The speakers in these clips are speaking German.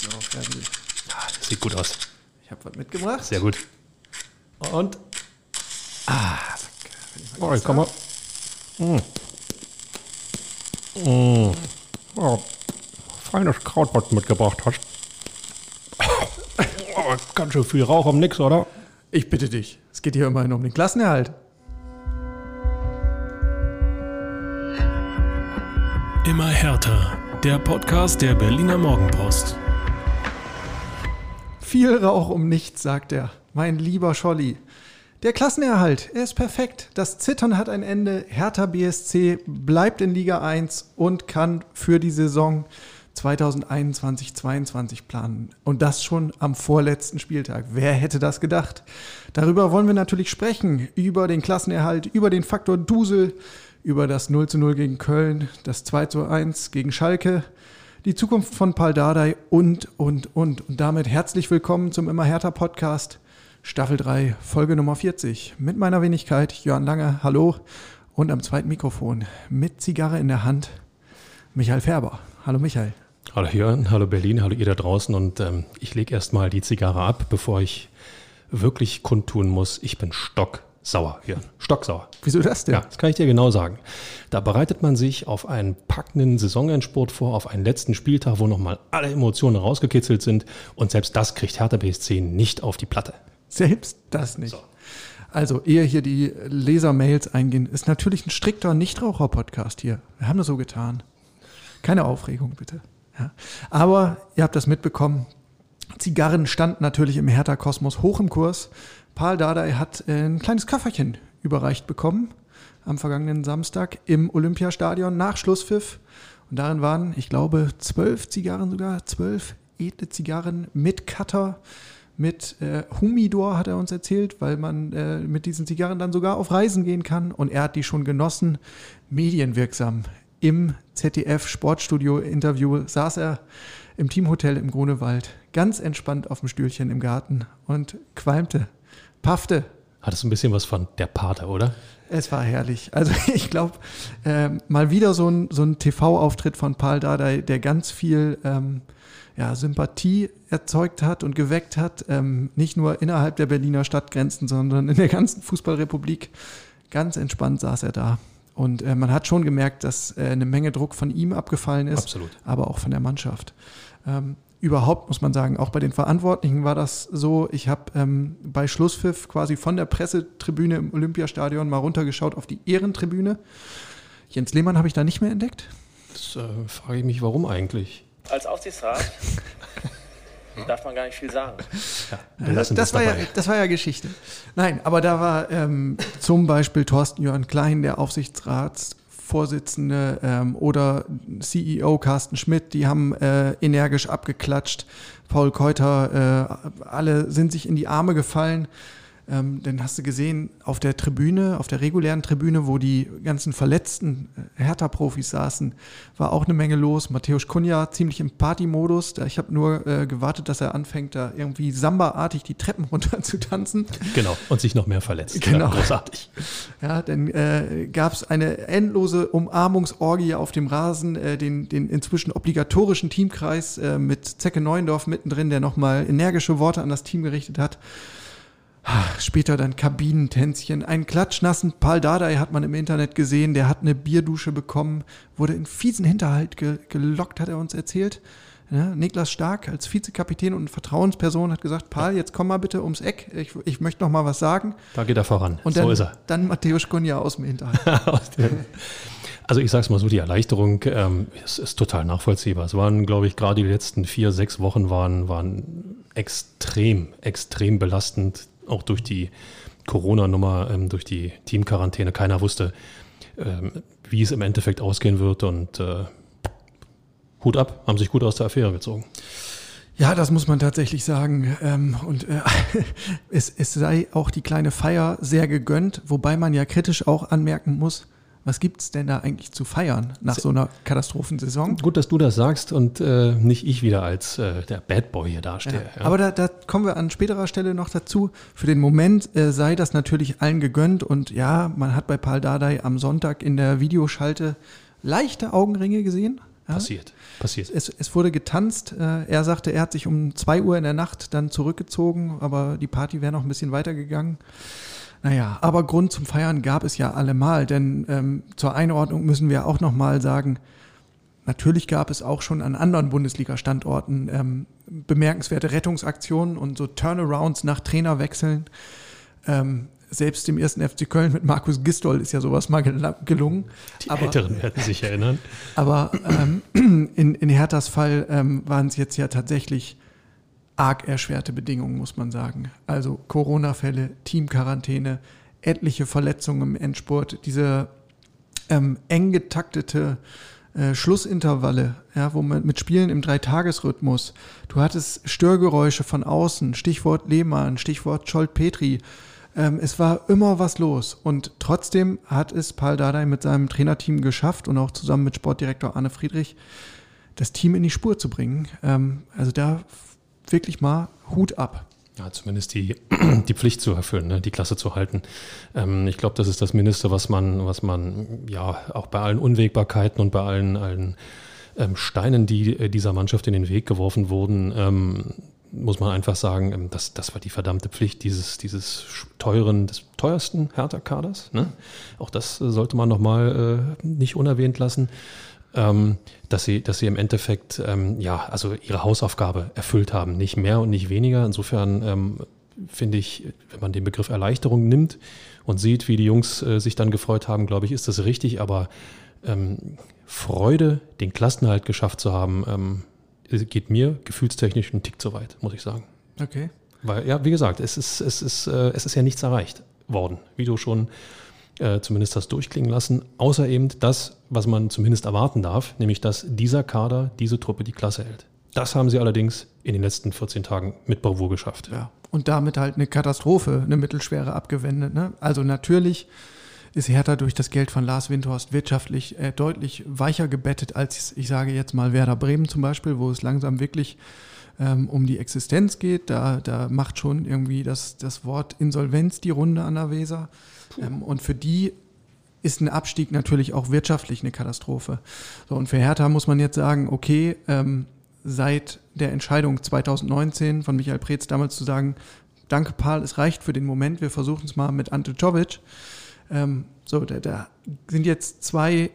So, fertig. Ja, das sieht gut aus. Ich habe was mitgebracht. Sehr gut. Und. Ah, Oh, ich mal. Mm. Mm. Oh, feines Kraut, was du mitgebracht hast. Oh, ganz schön viel Rauch um nix, oder? ich bitte dich. Es geht hier immerhin um den Klassenerhalt. Immer härter. Der Podcast der Berliner Morgenpost. Viel Rauch um nichts, sagt er. Mein lieber Scholli. Der Klassenerhalt, er ist perfekt. Das Zittern hat ein Ende. Hertha BSC bleibt in Liga 1 und kann für die Saison 2021-22 planen. Und das schon am vorletzten Spieltag. Wer hätte das gedacht? Darüber wollen wir natürlich sprechen. Über den Klassenerhalt, über den Faktor Dusel, über das 0 zu 0 gegen Köln, das 2 zu 1 gegen Schalke, die Zukunft von Paul Dardai und, und, und. Und damit herzlich willkommen zum Immer härter Podcast, Staffel 3, Folge Nummer 40. Mit meiner Wenigkeit, Jörn Lange, hallo. Und am zweiten Mikrofon, mit Zigarre in der Hand, Michael Färber. Hallo Michael. Hallo Jörn, hallo Berlin, hallo ihr da draußen. Und ähm, ich lege erstmal die Zigarre ab, bevor ich wirklich kundtun muss, ich bin stocksauer, Jörn. Stocksauer. Wieso das denn? Ja, das kann ich dir genau sagen. Da bereitet man sich auf einen packenden Saisonendspurt vor, auf einen letzten Spieltag, wo nochmal alle Emotionen rausgekitzelt sind. Und selbst das kriegt Hertha BSC nicht auf die Platte. Selbst das nicht. Also, ehe hier die Leser-Mails eingehen, ist natürlich ein strikter Nichtraucher-Podcast hier. Wir haben das so getan. Keine Aufregung, bitte. Ja. Aber ihr habt das mitbekommen. Zigarren standen natürlich im Hertha-Kosmos hoch im Kurs. Paul Dardai hat äh, ein kleines Köfferchen überreicht bekommen am vergangenen Samstag im Olympiastadion nach Schlusspfiff. Und darin waren, ich glaube, zwölf Zigarren sogar, zwölf edle Zigarren mit Cutter, mit äh, Humidor, hat er uns erzählt, weil man äh, mit diesen Zigarren dann sogar auf Reisen gehen kann. Und er hat die schon genossen, medienwirksam. Im ZDF-Sportstudio-Interview saß er im Teamhotel im Grunewald, ganz entspannt auf dem Stühlchen im Garten und qualmte, paffte. Hat es ein bisschen was von der Pater, oder? Es war herrlich. Also ich glaube, ähm, mal wieder so ein, so ein TV-Auftritt von Paul Dardai, der ganz viel ähm, ja, Sympathie erzeugt hat und geweckt hat, ähm, nicht nur innerhalb der Berliner Stadtgrenzen, sondern in der ganzen Fußballrepublik. Ganz entspannt saß er da. Und äh, man hat schon gemerkt, dass äh, eine Menge Druck von ihm abgefallen ist, Absolut. aber auch von der Mannschaft. Ähm, überhaupt muss man sagen, auch bei den Verantwortlichen war das so. Ich habe ähm, bei Schlusspfiff quasi von der Pressetribüne im Olympiastadion mal runtergeschaut auf die Ehrentribüne. Jens Lehmann habe ich da nicht mehr entdeckt. Das äh, frage ich mich, warum eigentlich? als Aufsichtsrat darf man gar nicht viel sagen. Wir lassen das, war ja, das war ja Geschichte. Nein, aber da war ähm, zum Beispiel Thorsten Jörn Klein, der Aufsichtsratsvorsitzende, ähm, oder CEO Carsten Schmidt, die haben äh, energisch abgeklatscht. Paul Keuter, äh, alle sind sich in die Arme gefallen. Ähm, dann hast du gesehen, auf der Tribüne, auf der regulären Tribüne, wo die ganzen verletzten äh, Hertha-Profis saßen, war auch eine Menge los. Matthäus Kunja ziemlich im Party-Modus. Ich habe nur äh, gewartet, dass er anfängt, da irgendwie Samba-artig die Treppen runter zu tanzen. Genau, und sich noch mehr verletzt. Genau. Ja, großartig. Ja, dann äh, gab es eine endlose Umarmungsorgie auf dem Rasen, äh, den, den inzwischen obligatorischen Teamkreis äh, mit Zecke Neuendorf mittendrin, der nochmal energische Worte an das Team gerichtet hat. Ah, Später dann Kabinentänzchen, einen klatschnassen Paul Dardai hat man im Internet gesehen, der hat eine Bierdusche bekommen, wurde in fiesen Hinterhalt ge gelockt, hat er uns erzählt. Ja, Niklas Stark als Vizekapitän und Vertrauensperson hat gesagt, Paul, jetzt komm mal bitte ums Eck, ich, ich möchte noch mal was sagen. Da geht er voran. Und dann, so ist er. dann Matthäus Kunja aus dem Hinterhalt. Also ich sag's mal so, die Erleichterung ähm, ist, ist total nachvollziehbar. Es waren, glaube ich, gerade die letzten vier, sechs Wochen waren, waren extrem, extrem belastend, auch durch die Corona-Nummer, ähm, durch die Teamquarantäne. Keiner wusste, ähm, wie es im Endeffekt ausgehen wird und äh, Hut ab, haben sich gut aus der Affäre gezogen. Ja, das muss man tatsächlich sagen. Ähm, und äh, es, es sei auch die kleine Feier sehr gegönnt, wobei man ja kritisch auch anmerken muss, was gibt's denn da eigentlich zu feiern nach so einer Katastrophensaison? Gut, dass du das sagst und äh, nicht ich wieder als äh, der Bad Boy hier dastehe. Ja, Aber da, da kommen wir an späterer Stelle noch dazu. Für den Moment äh, sei das natürlich allen gegönnt und ja, man hat bei Paul Dardai am Sonntag in der Videoschalte leichte Augenringe gesehen. Passiert, passiert. Es, es wurde getanzt. Äh, er sagte, er hat sich um 2 Uhr in der Nacht dann zurückgezogen, aber die Party wäre noch ein bisschen weitergegangen. Naja, aber Grund zum Feiern gab es ja allemal, denn ähm, zur Einordnung müssen wir auch nochmal sagen, natürlich gab es auch schon an anderen Bundesliga-Standorten ähm, bemerkenswerte Rettungsaktionen und so Turnarounds nach Trainerwechseln. Ähm, selbst im ersten FC Köln mit Markus Gistol ist ja sowas mal gelungen. Die aber, Älteren werden sich erinnern. Aber ähm, in, in Herthas Fall ähm, waren es jetzt ja tatsächlich arg erschwerte Bedingungen, muss man sagen. Also Corona-Fälle, Teamquarantäne, etliche Verletzungen im Endspurt, diese ähm, eng getaktete äh, Schlussintervalle, ja, wo man mit Spielen im Dreitagesrhythmus, du hattest Störgeräusche von außen, Stichwort Lehmann, Stichwort Scholt-Petri, ähm, es war immer was los und trotzdem hat es Paul Dardai mit seinem Trainerteam geschafft und auch zusammen mit Sportdirektor Arne Friedrich das Team in die Spur zu bringen. Ähm, also da wirklich mal Hut ab. Ja, zumindest die, die Pflicht zu erfüllen, ne, die Klasse zu halten. Ähm, ich glaube, das ist das Mindeste, was man, was man ja auch bei allen Unwägbarkeiten und bei allen, allen ähm, Steinen, die äh, dieser Mannschaft in den Weg geworfen wurden, ähm, muss man einfach sagen, ähm, das, das war die verdammte Pflicht dieses, dieses teuren, des teuersten Hertha-Kaders. Ne? Auch das äh, sollte man nochmal äh, nicht unerwähnt lassen dass, sie, dass sie im Endeffekt ähm, ja, also ihre Hausaufgabe erfüllt haben. Nicht mehr und nicht weniger. Insofern ähm, finde ich, wenn man den Begriff Erleichterung nimmt und sieht, wie die Jungs äh, sich dann gefreut haben, glaube ich, ist das richtig. Aber ähm, Freude, den Klassenhalt geschafft zu haben, ähm, geht mir gefühlstechnisch einen Tick zu weit, muss ich sagen. Okay. Weil, ja, wie gesagt, es ist, es ist, äh, es ist ja nichts erreicht worden, wie du schon äh, zumindest das durchklingen lassen, außer eben das, was man zumindest erwarten darf, nämlich dass dieser Kader, diese Truppe die Klasse hält. Das haben sie allerdings in den letzten 14 Tagen mit Bravour geschafft. Ja, und damit halt eine Katastrophe, eine mittelschwere abgewendet. Ne? Also natürlich ist Hertha durch das Geld von Lars Windhorst wirtschaftlich äh, deutlich weicher gebettet als, ich sage jetzt mal, Werder Bremen zum Beispiel, wo es langsam wirklich ähm, um die Existenz geht. Da, da macht schon irgendwie das, das Wort Insolvenz die Runde an der Weser. Ähm, und für die ist ein Abstieg natürlich auch wirtschaftlich eine Katastrophe. So, und für Hertha muss man jetzt sagen, okay, ähm, seit der Entscheidung 2019 von Michael Preetz damals zu sagen, danke Paul, es reicht für den Moment, wir versuchen es mal mit Ante Czovic. Ähm, so, da, da sind jetzt zwei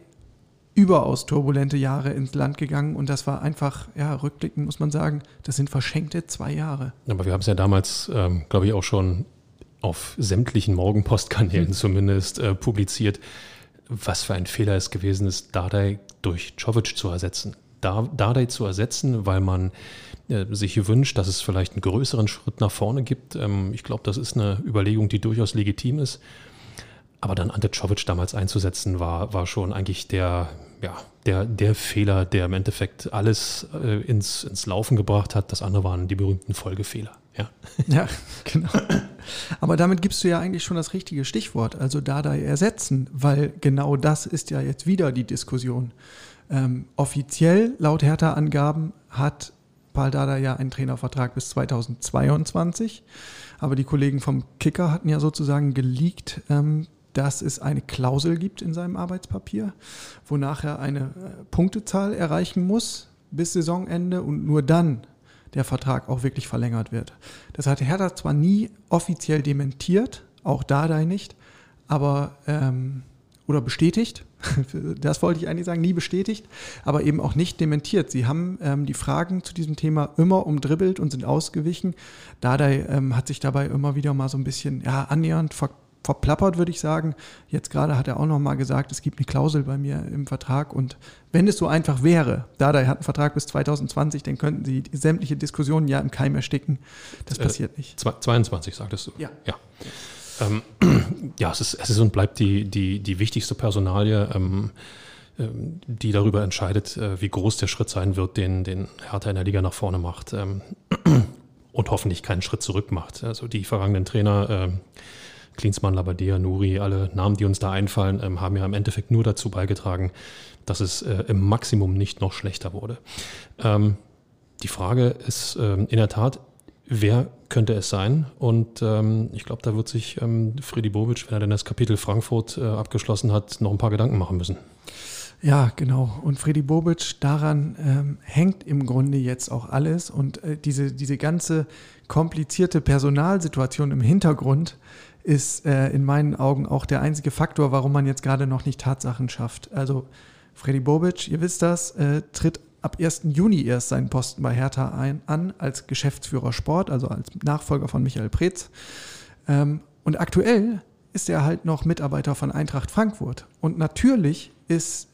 überaus turbulente Jahre ins Land gegangen und das war einfach, ja, rückblickend muss man sagen, das sind verschenkte zwei Jahre. Aber wir haben es ja damals, ähm, glaube ich, auch schon auf sämtlichen Morgenpostkanälen mhm. zumindest äh, publiziert, was für ein Fehler es gewesen ist, Dardai durch Jovic zu ersetzen. Dardai zu ersetzen, weil man äh, sich wünscht, dass es vielleicht einen größeren Schritt nach vorne gibt. Ähm, ich glaube, das ist eine Überlegung, die durchaus legitim ist. Aber dann Ante Czovic damals einzusetzen, war, war schon eigentlich der, ja, der, der Fehler, der im Endeffekt alles äh, ins, ins Laufen gebracht hat. Das andere waren die berühmten Folgefehler. Ja. ja, genau. Aber damit gibst du ja eigentlich schon das richtige Stichwort, also Dada ersetzen, weil genau das ist ja jetzt wieder die Diskussion. Ähm, offiziell, laut Hertha-Angaben, hat Paul Dada ja einen Trainervertrag bis 2022. Aber die Kollegen vom Kicker hatten ja sozusagen geleakt, ähm, dass es eine Klausel gibt in seinem Arbeitspapier, wonach er eine äh, Punktezahl erreichen muss bis Saisonende und nur dann der Vertrag auch wirklich verlängert wird. Das hat Hertha zwar nie offiziell dementiert, auch Dardai nicht, aber ähm, oder bestätigt, das wollte ich eigentlich sagen, nie bestätigt, aber eben auch nicht dementiert. Sie haben ähm, die Fragen zu diesem Thema immer umdribbelt und sind ausgewichen. Dardai ähm, hat sich dabei immer wieder mal so ein bisschen ja, annähernd ver verplappert, würde ich sagen. Jetzt gerade hat er auch noch mal gesagt, es gibt eine Klausel bei mir im Vertrag und wenn es so einfach wäre, Dada hat einen Vertrag bis 2020, dann könnten sie sämtliche Diskussionen ja im Keim ersticken. Das äh, passiert nicht. 22, sagtest du? Ja. Ja, ähm, ja es, ist, es ist und bleibt die, die, die wichtigste Personalie, ähm, ähm, die darüber entscheidet, äh, wie groß der Schritt sein wird, den, den Hertha in der Liga nach vorne macht. Ähm, und hoffentlich keinen Schritt zurück macht. Also die vergangenen Trainer, äh, Klinsmann, Labadia, Nuri, alle Namen, die uns da einfallen, ähm, haben ja im Endeffekt nur dazu beigetragen, dass es äh, im Maximum nicht noch schlechter wurde. Ähm, die Frage ist ähm, in der Tat, wer könnte es sein? Und ähm, ich glaube, da wird sich ähm, Freddy Bobic, wenn er denn das Kapitel Frankfurt äh, abgeschlossen hat, noch ein paar Gedanken machen müssen. Ja, genau. Und Freddy Bobic, daran ähm, hängt im Grunde jetzt auch alles. Und äh, diese, diese ganze komplizierte Personalsituation im Hintergrund ist äh, in meinen Augen auch der einzige Faktor, warum man jetzt gerade noch nicht Tatsachen schafft. Also Freddy Bobic, ihr wisst das, äh, tritt ab 1. Juni erst seinen Posten bei Hertha ein, an als Geschäftsführer Sport, also als Nachfolger von Michael Preetz. Ähm, und aktuell ist er halt noch Mitarbeiter von Eintracht Frankfurt. Und natürlich ist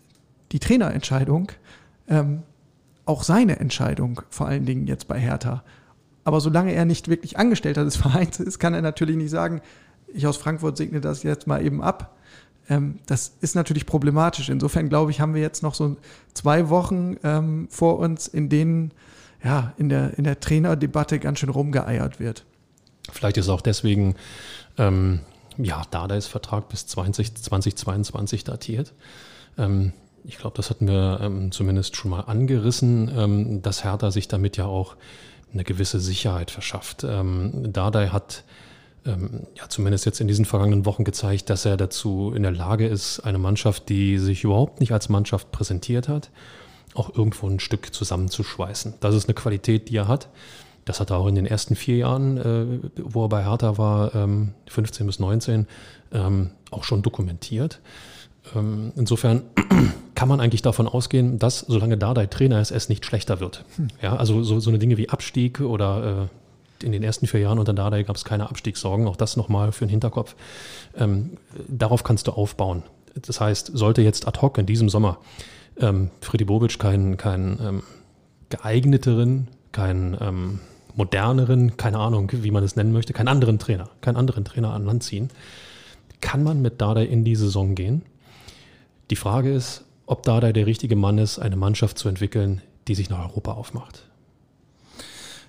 die Trainerentscheidung ähm, auch seine Entscheidung, vor allen Dingen jetzt bei Hertha. Aber solange er nicht wirklich Angestellter des Vereins ist, kann er natürlich nicht sagen, ich aus Frankfurt segne das jetzt mal eben ab. Ähm, das ist natürlich problematisch. Insofern glaube ich, haben wir jetzt noch so zwei Wochen ähm, vor uns, in denen ja, in der, in der Trainerdebatte ganz schön rumgeeiert wird. Vielleicht ist auch deswegen ähm, ja, Dardais Vertrag bis 20, 2022 datiert. Ähm, ich glaube, das hatten wir ähm, zumindest schon mal angerissen, ähm, dass Hertha sich damit ja auch eine gewisse Sicherheit verschafft. Ähm, Dardai hat ähm, ja zumindest jetzt in diesen vergangenen Wochen gezeigt, dass er dazu in der Lage ist, eine Mannschaft, die sich überhaupt nicht als Mannschaft präsentiert hat, auch irgendwo ein Stück zusammenzuschweißen. Das ist eine Qualität, die er hat. Das hat er auch in den ersten vier Jahren, äh, wo er bei Hertha war, ähm, 15 bis 19, ähm, auch schon dokumentiert. Ähm, insofern kann man eigentlich davon ausgehen, dass solange Dardai Trainer ist, es nicht schlechter wird. Hm. Ja, also so, so eine Dinge wie Abstieg oder äh, in den ersten vier Jahren unter Dardai gab es keine Abstiegssorgen. Auch das nochmal für den Hinterkopf. Ähm, darauf kannst du aufbauen. Das heißt, sollte jetzt ad hoc in diesem Sommer ähm, Freddy Bobic keinen kein, ähm, geeigneteren, keinen ähm, moderneren, keine Ahnung, wie man es nennen möchte, keinen anderen Trainer, keinen anderen Trainer an Land ziehen, kann man mit Dardai in die Saison gehen die Frage ist, ob Dada der richtige Mann ist, eine Mannschaft zu entwickeln, die sich nach Europa aufmacht.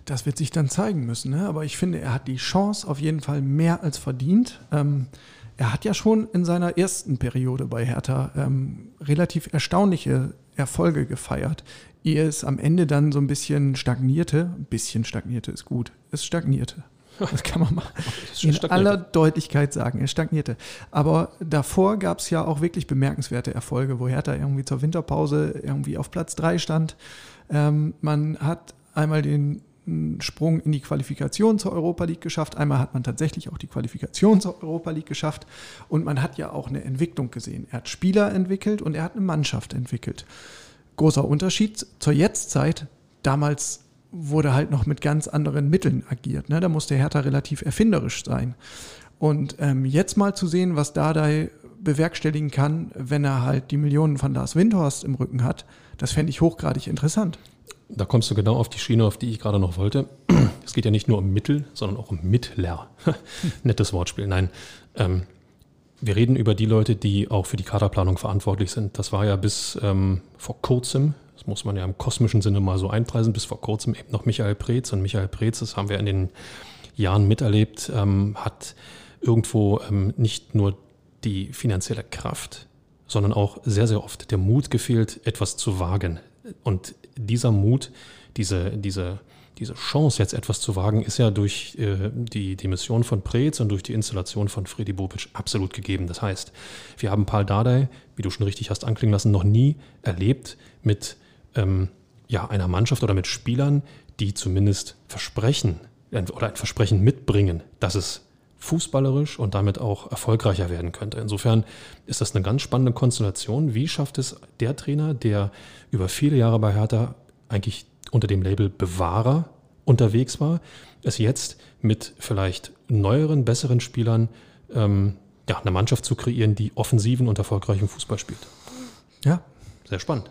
Das wird sich dann zeigen müssen. Ne? Aber ich finde, er hat die Chance auf jeden Fall mehr als verdient. Ähm, er hat ja schon in seiner ersten Periode bei Hertha ähm, relativ erstaunliche Erfolge gefeiert. Ehe es am Ende dann so ein bisschen stagnierte. Ein bisschen stagnierte ist gut. Es stagnierte. Das kann man mal in aller Deutlichkeit sagen. Er stagnierte. Aber davor gab es ja auch wirklich bemerkenswerte Erfolge, wo Hertha irgendwie zur Winterpause irgendwie auf Platz 3 stand. Ähm, man hat einmal den Sprung in die Qualifikation zur Europa League geschafft. Einmal hat man tatsächlich auch die Qualifikation zur Europa League geschafft. Und man hat ja auch eine Entwicklung gesehen. Er hat Spieler entwickelt und er hat eine Mannschaft entwickelt. Großer Unterschied zur Jetztzeit. Damals wurde halt noch mit ganz anderen Mitteln agiert. Ne? Da musste Hertha relativ erfinderisch sein. Und ähm, jetzt mal zu sehen, was Dardai bewerkstelligen kann, wenn er halt die Millionen von Lars Windhorst im Rücken hat, das fände ich hochgradig interessant. Da kommst du genau auf die Schiene, auf die ich gerade noch wollte. Es geht ja nicht nur um Mittel, sondern auch um Mittler. Nettes Wortspiel. Nein, ähm, wir reden über die Leute, die auch für die Kaderplanung verantwortlich sind. Das war ja bis ähm, vor kurzem das muss man ja im kosmischen Sinne mal so einpreisen, bis vor kurzem eben noch Michael Preetz. Und Michael Preetz, das haben wir in den Jahren miterlebt, ähm, hat irgendwo ähm, nicht nur die finanzielle Kraft, sondern auch sehr, sehr oft der Mut gefehlt, etwas zu wagen. Und dieser Mut, diese, diese, diese Chance, jetzt etwas zu wagen, ist ja durch äh, die, Mission von Preetz und durch die Installation von Freddy Bobic absolut gegeben. Das heißt, wir haben Paul Dardai, wie du schon richtig hast anklingen lassen, noch nie erlebt mit ähm, ja, einer Mannschaft oder mit Spielern, die zumindest versprechen oder ein Versprechen mitbringen, dass es fußballerisch und damit auch erfolgreicher werden könnte. Insofern ist das eine ganz spannende Konstellation. Wie schafft es der Trainer, der über viele Jahre bei Hertha eigentlich unter dem Label Bewahrer unterwegs war, es jetzt mit vielleicht neueren, besseren Spielern ähm, ja, eine Mannschaft zu kreieren, die offensiven und erfolgreichen Fußball spielt? Ja. Sehr spannend.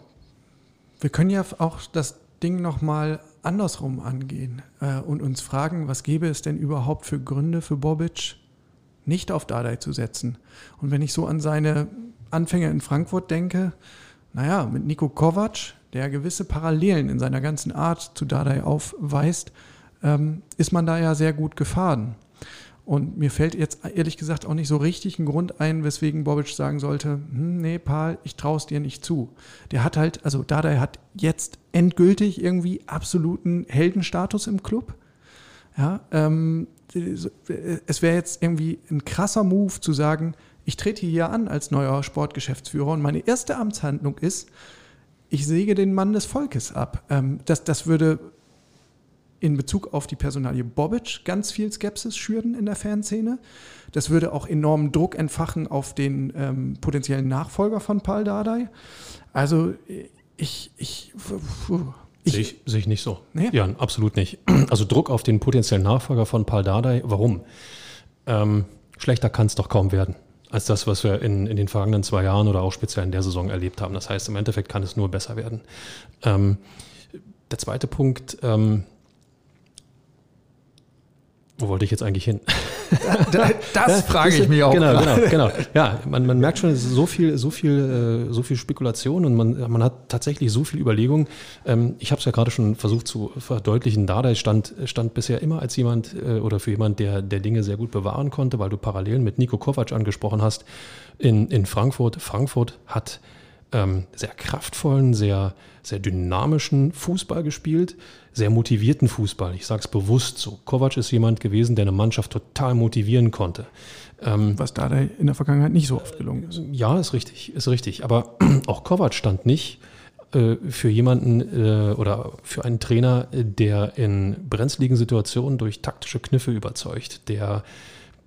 Wir können ja auch das Ding nochmal andersrum angehen äh, und uns fragen, was gäbe es denn überhaupt für Gründe für Bobic, nicht auf Dardai zu setzen? Und wenn ich so an seine Anfänge in Frankfurt denke, naja, mit Nico Kovac, der gewisse Parallelen in seiner ganzen Art zu Dardai aufweist, ähm, ist man da ja sehr gut gefahren. Und mir fällt jetzt ehrlich gesagt auch nicht so richtig ein Grund ein, weswegen Bobic sagen sollte, hm, nee, Paul, ich traue es dir nicht zu. Der hat halt, also Dada hat jetzt endgültig irgendwie absoluten Heldenstatus im Club. Ja, ähm, es wäre jetzt irgendwie ein krasser Move zu sagen, ich trete hier an als neuer Sportgeschäftsführer und meine erste Amtshandlung ist, ich säge den Mann des Volkes ab. Ähm, das, das würde in Bezug auf die Personalie Bobic ganz viel Skepsis schüren in der Fanszene. Das würde auch enormen Druck entfachen auf den ähm, potenziellen Nachfolger von Paul Dardai. Also ich, ich, ich sehe ich, seh ich nicht so. Nee? Ja, absolut nicht. Also Druck auf den potenziellen Nachfolger von Paul Dardai, warum? Ähm, schlechter kann es doch kaum werden als das, was wir in, in den vergangenen zwei Jahren oder auch speziell in der Saison erlebt haben. Das heißt, im Endeffekt kann es nur besser werden. Ähm, der zweite Punkt, ähm, wo wollte ich jetzt eigentlich hin? Da, das frage ich mich auch. Genau, genau, genau. Ja, man, man merkt schon, es ist so viel, so viel, äh, so viel Spekulation und man, man hat tatsächlich so viel Überlegung. Ähm, ich habe es ja gerade schon versucht zu verdeutlichen. Dardai stand, stand bisher immer als jemand äh, oder für jemand, der, der Dinge sehr gut bewahren konnte, weil du Parallelen mit Nico Kovac angesprochen hast in, in Frankfurt. Frankfurt hat ähm, sehr kraftvollen, sehr, sehr dynamischen Fußball gespielt, sehr motivierten Fußball. Ich sage es bewusst so. Kovac ist jemand gewesen, der eine Mannschaft total motivieren konnte. Ähm, Was da in der Vergangenheit nicht so oft gelungen ist. Ja, ist richtig, ist richtig. Aber auch Kovac stand nicht äh, für jemanden äh, oder für einen Trainer, der in brenzligen Situationen durch taktische Kniffe überzeugt, der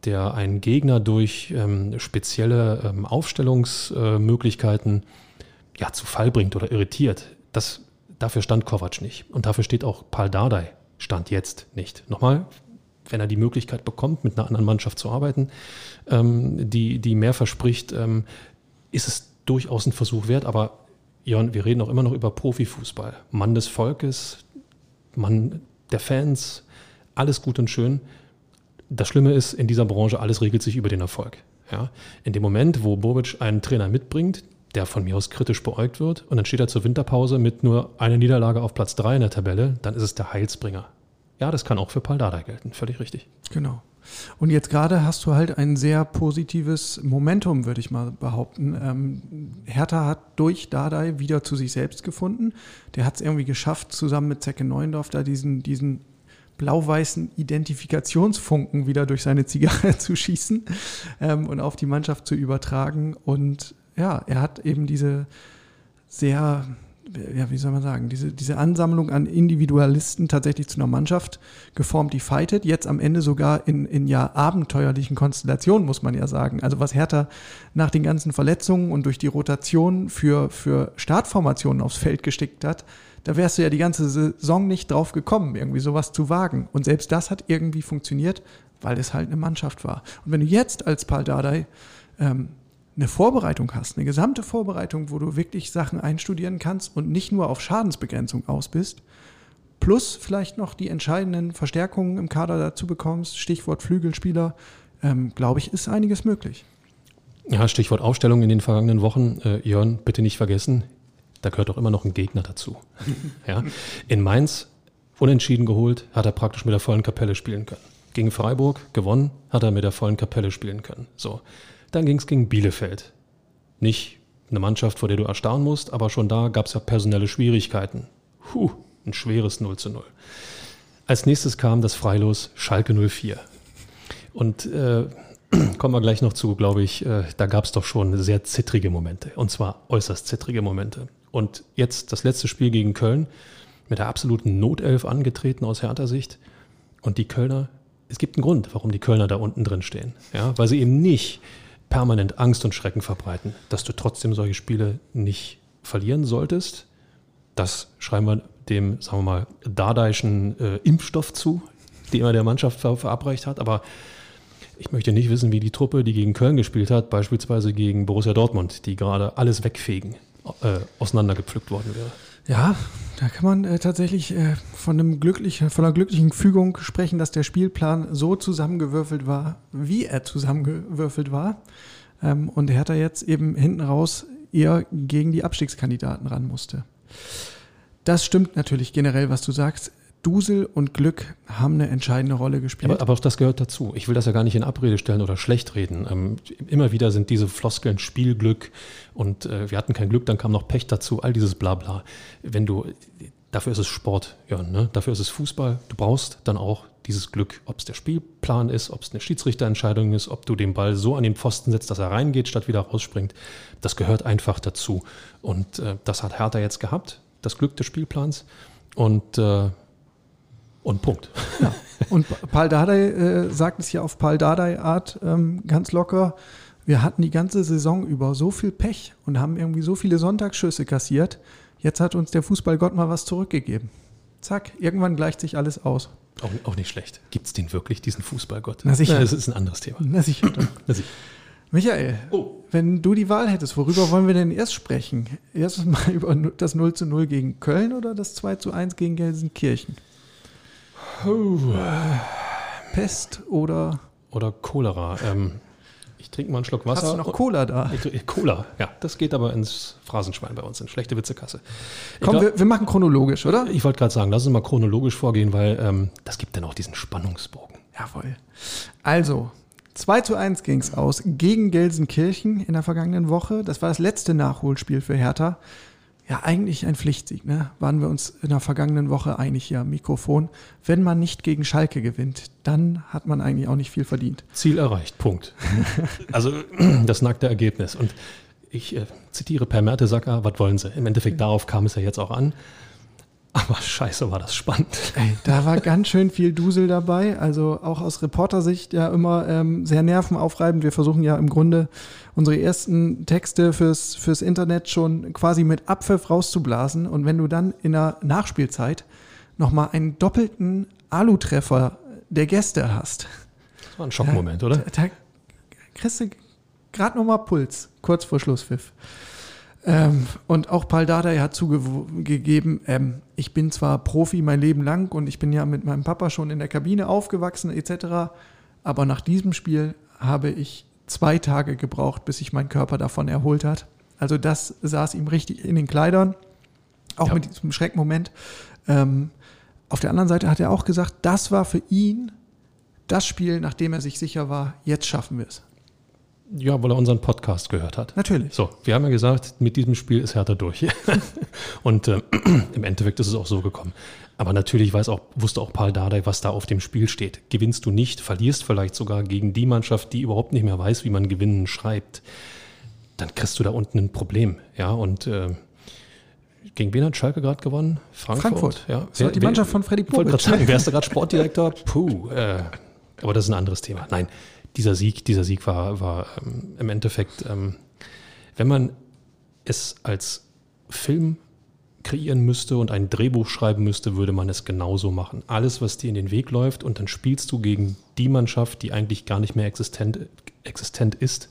der einen Gegner durch ähm, spezielle ähm, Aufstellungsmöglichkeiten ja, zu Fall bringt oder irritiert. Das, dafür stand Kovac nicht. Und dafür steht auch Paul Dardai, stand jetzt nicht. Nochmal, wenn er die Möglichkeit bekommt, mit einer anderen Mannschaft zu arbeiten, ähm, die, die mehr verspricht, ähm, ist es durchaus ein Versuch wert. Aber Jörn, wir reden auch immer noch über Profifußball. Mann des Volkes, Mann der Fans, alles gut und schön. Das Schlimme ist, in dieser Branche, alles regelt sich über den Erfolg. Ja? In dem Moment, wo Bobic einen Trainer mitbringt, der von mir aus kritisch beäugt wird und dann steht er zur Winterpause mit nur einer Niederlage auf Platz 3 in der Tabelle, dann ist es der Heilsbringer. Ja, das kann auch für Paldada gelten, völlig richtig. Genau. Und jetzt gerade hast du halt ein sehr positives Momentum, würde ich mal behaupten. Ähm, Hertha hat durch Dardai wieder zu sich selbst gefunden. Der hat es irgendwie geschafft, zusammen mit Zecke Neuendorf da diesen, diesen blau-weißen Identifikationsfunken wieder durch seine Zigarre zu schießen ähm, und auf die Mannschaft zu übertragen. Und ja, er hat eben diese sehr, ja, wie soll man sagen, diese, diese Ansammlung an Individualisten tatsächlich zu einer Mannschaft geformt, die fightet. Jetzt am Ende sogar in, in ja abenteuerlichen Konstellationen, muss man ja sagen. Also was Hertha nach den ganzen Verletzungen und durch die Rotation für, für Startformationen aufs Feld gestickt hat, da wärst du ja die ganze Saison nicht drauf gekommen, irgendwie sowas zu wagen. Und selbst das hat irgendwie funktioniert, weil es halt eine Mannschaft war. Und wenn du jetzt als Paul Dardai ähm, eine Vorbereitung hast, eine gesamte Vorbereitung, wo du wirklich Sachen einstudieren kannst und nicht nur auf Schadensbegrenzung aus bist, plus vielleicht noch die entscheidenden Verstärkungen im Kader dazu bekommst, Stichwort Flügelspieler, ähm, glaube ich, ist einiges möglich. Ja, Stichwort Aufstellung in den vergangenen Wochen. Äh, Jörn, bitte nicht vergessen, da gehört auch immer noch ein Gegner dazu. ja. In Mainz unentschieden geholt, hat er praktisch mit der vollen Kapelle spielen können. Gegen Freiburg gewonnen, hat er mit der vollen Kapelle spielen können. So. Dann ging es gegen Bielefeld. Nicht eine Mannschaft, vor der du erstarren musst, aber schon da gab es ja personelle Schwierigkeiten. Puh, ein schweres 0 zu 0. Als nächstes kam das Freilos Schalke 04. Und äh, kommen wir gleich noch zu, glaube ich, äh, da gab es doch schon sehr zittrige Momente. Und zwar äußerst zittrige Momente. Und jetzt das letzte Spiel gegen Köln mit der absoluten Notelf angetreten aus härter Sicht. Und die Kölner, es gibt einen Grund, warum die Kölner da unten drin stehen. Ja, weil sie eben nicht permanent Angst und Schrecken verbreiten, dass du trotzdem solche Spiele nicht verlieren solltest. Das schreiben wir dem, sagen wir mal, Dadaischen äh, Impfstoff zu, den er der Mannschaft ver verabreicht hat. Aber ich möchte nicht wissen, wie die Truppe, die gegen Köln gespielt hat, beispielsweise gegen Borussia Dortmund, die gerade alles wegfegen, äh, auseinandergepflückt worden wäre. Ja, da kann man äh, tatsächlich äh, von, einem glücklichen, von einer glücklichen Fügung sprechen, dass der Spielplan so zusammengewürfelt war, wie er zusammengewürfelt war. Ähm, und Hertha jetzt eben hinten raus eher gegen die Abstiegskandidaten ran musste. Das stimmt natürlich generell, was du sagst. Dusel und Glück haben eine entscheidende Rolle gespielt. Aber, aber, auch das gehört dazu. Ich will das ja gar nicht in Abrede stellen oder schlecht reden. Ähm, immer wieder sind diese Floskeln Spielglück und äh, wir hatten kein Glück, dann kam noch Pech dazu, all dieses Blabla. Wenn du dafür ist es Sport, Jörn, ne? dafür ist es Fußball. Du brauchst dann auch dieses Glück, ob es der Spielplan ist, ob es eine Schiedsrichterentscheidung ist, ob du den Ball so an den Pfosten setzt, dass er reingeht, statt wieder rausspringt. Das gehört einfach dazu. Und äh, das hat Hertha jetzt gehabt, das Glück des Spielplans. Und, äh, und Punkt. Ja. Und Paul Dardai äh, sagt es ja auf Paul Dardai-Art ähm, ganz locker. Wir hatten die ganze Saison über so viel Pech und haben irgendwie so viele Sonntagsschüsse kassiert. Jetzt hat uns der Fußballgott mal was zurückgegeben. Zack, irgendwann gleicht sich alles aus. Auch, auch nicht schlecht. Gibt es den wirklich, diesen Fußballgott? Na sicher. Das ist ein anderes Thema. Na sicher. Na sicher. Michael, Oh. wenn du die Wahl hättest, worüber wollen wir denn erst sprechen? Erstes Mal über das 0 zu 0 gegen Köln oder das 2 zu 1 gegen Gelsenkirchen? Pest oder Oder Cholera. Ähm, ich trinke mal einen Schluck Wasser. hast du noch Cola da? Trinke- Cola, ja. Das geht aber ins Phrasenschwein bei uns, in schlechte Witzekasse. Ich Komm, glaub- wir, wir machen chronologisch, oder? Ich wollte gerade sagen, lass uns mal chronologisch vorgehen, weil ähm, das gibt dann auch diesen Spannungsbogen. Jawohl. Also, 2 zu 1 ging es aus gegen Gelsenkirchen in der vergangenen Woche. Das war das letzte Nachholspiel für Hertha. Ja, eigentlich ein Pflichtsieg, ne? Waren wir uns in der vergangenen Woche einig hier am Mikrofon. Wenn man nicht gegen Schalke gewinnt, dann hat man eigentlich auch nicht viel verdient. Ziel erreicht, Punkt. also das nackte Ergebnis. Und ich äh, zitiere Per Mertesacker, was wollen Sie? Im Endeffekt darauf kam es ja jetzt auch an. Aber scheiße, war das spannend. Ey, da war ganz schön viel Dusel dabei. Also auch aus Reportersicht ja immer ähm, sehr nervenaufreibend. Wir versuchen ja im Grunde unsere ersten Texte fürs, fürs Internet schon quasi mit Abpfiff rauszublasen. Und wenn du dann in der Nachspielzeit nochmal einen doppelten Alu-Treffer der Gäste hast, Das war ein Schockmoment, oder? da, da kriegst du gerade nochmal Puls, kurz vor Schlusspfiff. Ähm, und auch Paul Dardai hat zugegeben, ähm, ich bin zwar Profi mein Leben lang und ich bin ja mit meinem Papa schon in der Kabine aufgewachsen etc., aber nach diesem Spiel habe ich zwei Tage gebraucht, bis sich mein Körper davon erholt hat. Also das saß ihm richtig in den Kleidern, auch Ja. mit diesem Schreckmoment. Ähm, auf der anderen Seite hat er auch gesagt, das war für ihn das Spiel, nachdem er sich sicher war, jetzt schaffen wir es. Ja, weil er unseren Podcast gehört hat. Natürlich. So, wir haben ja gesagt, mit diesem Spiel ist Hertha durch. Und äh, im Endeffekt ist es auch so gekommen. Aber natürlich weiß auch, wusste auch Paul Dardai, was da auf dem Spiel steht. Gewinnst du nicht, verlierst vielleicht sogar gegen die Mannschaft, die überhaupt nicht mehr weiß, wie man gewinnen schreibt, dann kriegst du da unten ein Problem. Ja, und äh, gegen wen hat Schalke gerade gewonnen? Frankfurt. Frankfurt. Ja. War die Mannschaft von Freddy Ich wollte gerade sagen, wärst du gerade Sportdirektor? Puh. Äh, aber das ist ein anderes Thema. Nein, dieser Sieg, dieser Sieg war, war ähm, im Endeffekt, ähm, wenn man es als Film kreieren müsste und ein Drehbuch schreiben müsste, würde man es genauso machen. Alles, was dir in den Weg läuft und dann spielst du gegen die Mannschaft, die eigentlich gar nicht mehr existent, existent ist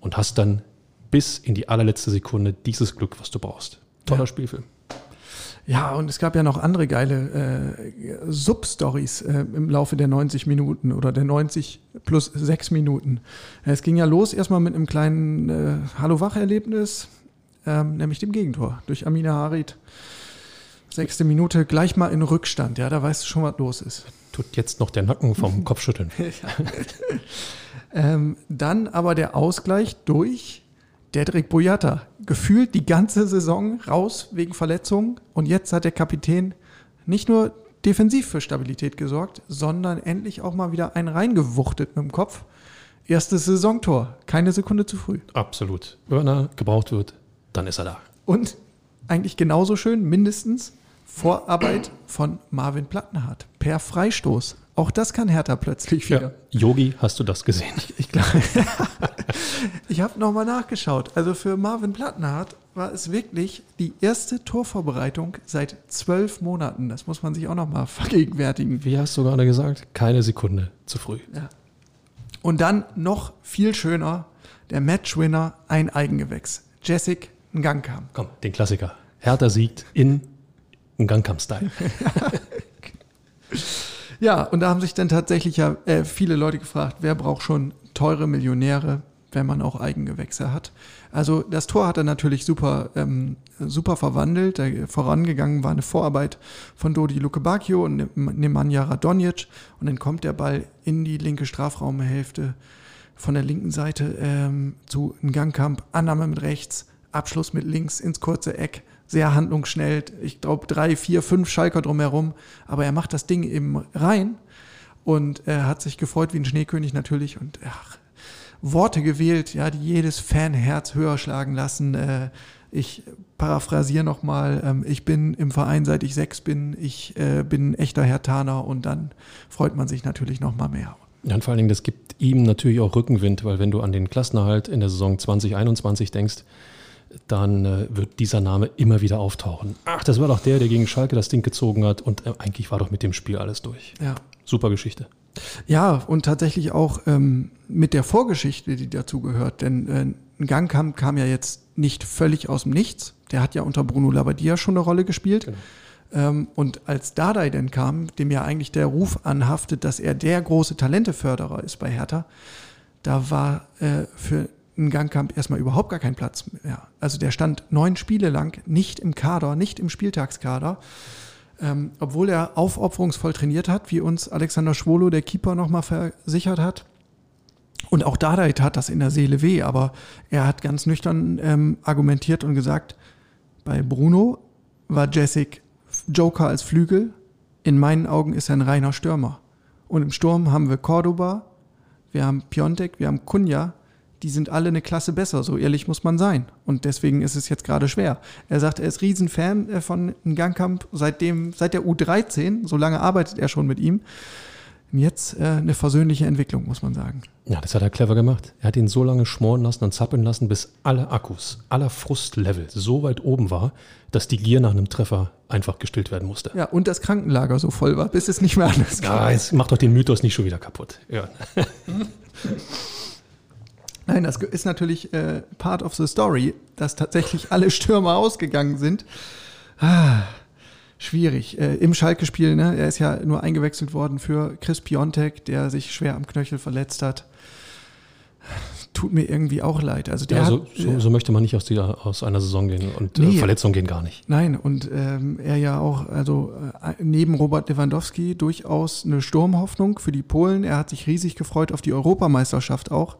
und hast dann bis in die allerletzte Sekunde dieses Glück, was du brauchst. Toller Ja. Spielfilm. Ja, und es gab ja noch andere geile äh, Sub-Stories äh, im Laufe der 90 Minuten oder der 90 plus 6 Minuten. Es ging ja los erstmal mit einem kleinen äh, Hallo-Wach-Erlebnis, ähm, nämlich dem Gegentor durch Amina Harid. Sechste Minute, gleich mal in Rückstand. Ja, da weißt du schon, was los ist. Tut jetzt noch der Nacken vom Kopfschütteln. Ähm, dann aber der Ausgleich durch Dedrick Boyata. Gefühlt die ganze Saison raus wegen Verletzungen. Und jetzt hat der Kapitän nicht nur defensiv für Stabilität gesorgt, sondern endlich auch mal wieder einen reingewuchtet mit dem Kopf. Erstes Saisontor. Keine Sekunde zu früh. Absolut. Wenn er gebraucht wird, dann ist er da. Und eigentlich genauso schön, mindestens Vorarbeit von Marvin Plattenhardt per Freistoß. Auch das kann Hertha plötzlich wieder. Ja. Yogi, hast du das gesehen? Ich glaube, ich habe nochmal nachgeschaut. Also für Marvin Plattenhardt war es wirklich die erste Torvorbereitung seit zwölf Monaten. Das muss man sich auch nochmal vergegenwärtigen. Wie hast du gerade gesagt? Keine Sekunde zu früh. Und dann noch viel schöner, der Matchwinner, ein Eigengewächs. Jessic Ngankam. Komm, den Klassiker. Hertha siegt in Gangkamp-Style. Ja, und da haben sich dann tatsächlich ja äh, viele Leute gefragt, wer braucht schon teure Millionäre, wenn man auch Eigengewächse hat. Also das Tor hat er natürlich super, ähm, super verwandelt. Da vorangegangen war eine Vorarbeit von Dodi Lukebakio und Ne- Nemanja Radonjic und dann kommt der Ball in die linke Strafraumhälfte von der linken Seite ähm, zu Gangkamp, Annahme mit rechts, Abschluss mit links ins kurze Eck. Sehr handlungsschnell. Ich glaube, drei, vier, fünf Schalker drumherum. Aber er macht das Ding eben rein und er hat sich gefreut wie ein Schneekönig natürlich und ach, Worte gewählt, ja, die jedes Fanherz höher schlagen lassen. Äh, ich paraphrasiere nochmal, ähm, ich bin im Verein seit ich sechs bin, ich äh, bin ein echter Herr Taner und dann freut man sich natürlich nochmal mehr. Ja, und vor allen Dingen, das gibt ihm natürlich auch Rückenwind, weil wenn du an den Klassenerhalt in der Saison 2021 denkst, dann äh, wird dieser Name immer wieder auftauchen. Ach, das war doch der, der gegen Schalke das Ding gezogen hat und äh, eigentlich war doch mit dem Spiel alles durch. Ja. Super Geschichte. Ja, und tatsächlich auch ähm, mit der Vorgeschichte, die dazu gehört. Denn äh, ein Gangkamp kam ja jetzt nicht völlig aus dem Nichts. Der hat ja unter Bruno Labbadia schon eine Rolle gespielt. Genau. Ähm, und als Dardai dann kam, dem ja eigentlich der Ruf anhaftet, dass er der große Talenteförderer ist bei Hertha, da war äh, für einen Gangkamp erstmal überhaupt gar kein Platz mehr. Also der stand neun Spiele lang nicht im Kader, nicht im Spieltagskader. Ähm, obwohl er aufopferungsvoll trainiert hat, wie uns Alexander Schwolo, der Keeper, nochmal versichert hat. Und auch Dardai tat das in der Seele weh, aber er hat ganz nüchtern ähm, argumentiert und gesagt, bei Bruno war Jessic Joker als Flügel. In meinen Augen ist er ein reiner Stürmer. Und im Sturm haben wir Cordoba, wir haben Piontek, wir haben Kunja, die sind alle eine Klasse besser, so ehrlich muss man sein. Und deswegen ist es jetzt gerade schwer. Er sagt, er ist Riesenfan äh, von Gangkamp seitdem, seit der U13, so lange arbeitet er schon mit ihm. Jetzt äh, eine versöhnliche Entwicklung, muss man sagen. Ja, das hat er clever gemacht. Er hat ihn so lange schmoren lassen und zappeln lassen, bis alle Akkus, aller Frustlevel so weit oben war, dass die Gier nach einem Treffer einfach gestillt werden musste. Ja, und das Krankenlager so voll war, bis es nicht mehr anders ging. Ja, es macht doch den Mythos nicht schon wieder kaputt. Ja. Nein, das ist natürlich äh, part of the story, dass tatsächlich alle Stürmer ausgegangen sind. Ah, schwierig. Äh, Im Schalke-Spiel, ne, er ist ja nur eingewechselt worden für Chris Piontek, der sich schwer am Knöchel verletzt hat. Tut mir irgendwie auch leid. Also der ja, so, hat, so, so, möchte man nicht aus, die, aus einer Saison gehen und äh, nee, Verletzung gehen gar nicht. Nein, und ähm, er ja auch, also äh, neben Robert Lewandowski durchaus eine Sturmhoffnung für die Polen. Er hat sich riesig gefreut auf die Europameisterschaft auch.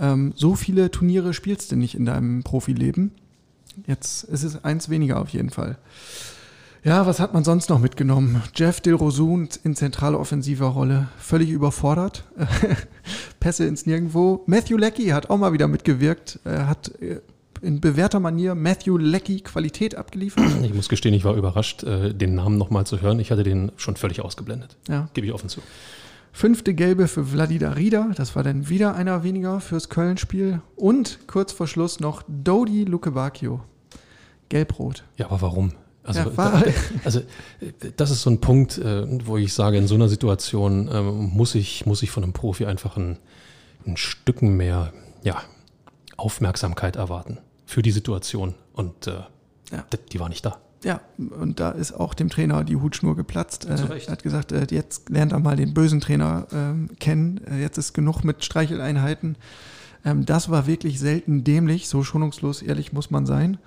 Ähm, so viele Turniere spielst du nicht in deinem Profileben. Jetzt ist es eins weniger auf jeden Fall. Ja, was hat man sonst noch mitgenommen? Jeff Dilrosun in zentrale offensiver Rolle, völlig überfordert. Pässe ins Nirgendwo. Matthew Leckie hat auch mal wieder mitgewirkt. Er hat äh, in bewährter Manier Matthew Leckie Qualität abgeliefert. Ich muss gestehen, ich war überrascht, äh, den Namen nochmal zu hören. Ich hatte den schon völlig ausgeblendet. Ja. Gebe ich offen zu. Fünfte Gelbe für Vladida Rieda, das war dann wieder einer weniger fürs Köln-Spiel. Und kurz vor Schluss noch Dodi Lukebakio. Gelb-Rot. Ja, aber warum? Also, ja, da, also das ist so ein Punkt, äh, wo ich sage, in so einer Situation ähm, muss, ich, muss ich von einem Profi einfach ein, ein Stücken mehr ja, Aufmerksamkeit erwarten für die Situation. Und äh, ja. die war nicht da. Ja, und da ist auch dem Trainer die Hutschnur geplatzt. Äh, er hat gesagt, äh, jetzt lernt er mal den bösen Trainer äh, kennen. Jetzt ist genug mit Streicheleinheiten. Ähm, das war wirklich selten dämlich, so schonungslos ehrlich muss man sein.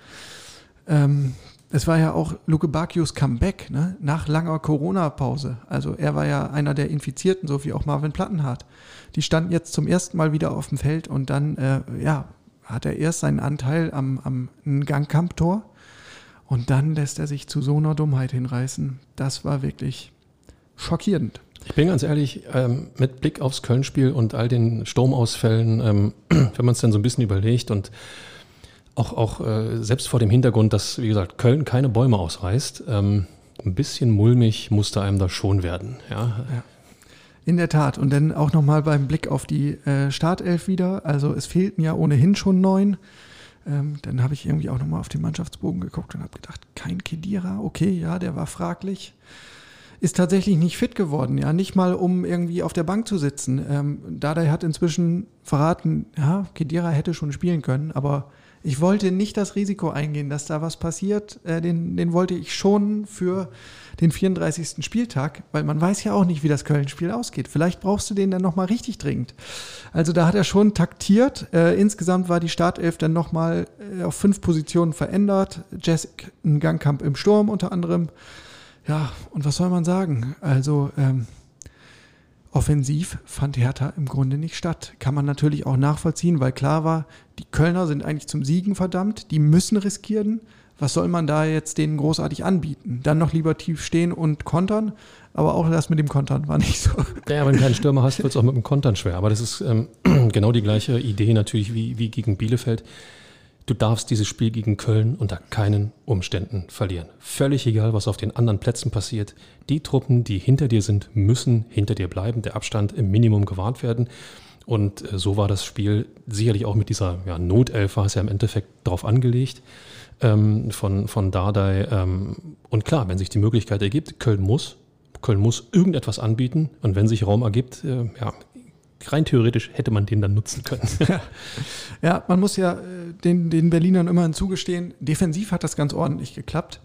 Ähm, es war ja auch Luke Bacchios Comeback ne? nach langer Corona-Pause. Also er war ja einer der Infizierten, so wie auch Marvin Plattenhardt. Die standen jetzt zum ersten Mal wieder auf dem Feld und dann äh, ja, hat er erst seinen Anteil am, am Gangkamp-Tor und dann lässt er sich zu so einer Dummheit hinreißen. Das war wirklich schockierend. Ich bin ganz ehrlich, ähm, mit Blick aufs Köln-Spiel und all den Sturmausfällen, ähm, wenn man es dann so ein bisschen überlegt und auch, auch äh, selbst vor dem Hintergrund, dass, wie gesagt, Köln keine Bäume ausreißt, ähm, ein bisschen mulmig musste einem das schon werden. Ja. ja. In der Tat. Und dann auch nochmal beim Blick auf die äh, Startelf wieder. Also es fehlten ja ohnehin schon neun. Ähm, dann habe ich irgendwie auch nochmal auf den Mannschaftsbogen geguckt und habe gedacht, kein Kedira, okay, ja, der war fraglich. Ist tatsächlich nicht fit geworden, ja, nicht mal um irgendwie auf der Bank zu sitzen. Ähm, Dardai hat inzwischen verraten, ja, Kedira hätte schon spielen können, aber ich wollte nicht das Risiko eingehen, dass da was passiert. Äh, den, den wollte ich schon für den 34. Spieltag, weil man weiß ja auch nicht, wie das Köln-Spiel ausgeht. Vielleicht brauchst du den dann nochmal richtig dringend. Also da hat er schon taktiert. Äh, insgesamt war die Startelf dann nochmal äh, auf fünf Positionen verändert. Jessic ein Gangkamp im Sturm unter anderem. Ja, und was soll man sagen? Also ähm, offensiv fand Hertha im Grunde nicht statt. Kann man natürlich auch nachvollziehen, weil klar war, die Kölner sind eigentlich zum Siegen verdammt, die müssen riskieren, was soll man da jetzt denen großartig anbieten? Dann noch lieber tief stehen und kontern, aber auch das mit dem Kontern war nicht so. Ja, wenn du keinen Stürmer hast, wird es auch mit dem Kontern schwer. Aber das ist ähm, genau die gleiche Idee natürlich wie, wie gegen Bielefeld. Du darfst dieses Spiel gegen Köln unter keinen Umständen verlieren. Völlig egal, was auf den anderen Plätzen passiert. Die Truppen, die hinter dir sind, müssen hinter dir bleiben. Der Abstand im Minimum gewahrt werden. Und äh, so war das Spiel sicherlich auch mit dieser ja, Notelf war ja im Endeffekt darauf angelegt ähm, von, von Dardai. Ähm, und klar, wenn sich die Möglichkeit ergibt, Köln muss, Köln muss irgendetwas anbieten. Und wenn sich Raum ergibt, äh, ja, rein theoretisch hätte man den dann nutzen können. Ja, man muss ja äh, den, den Berlinern immerhin zugestehen, defensiv hat das ganz ordentlich geklappt.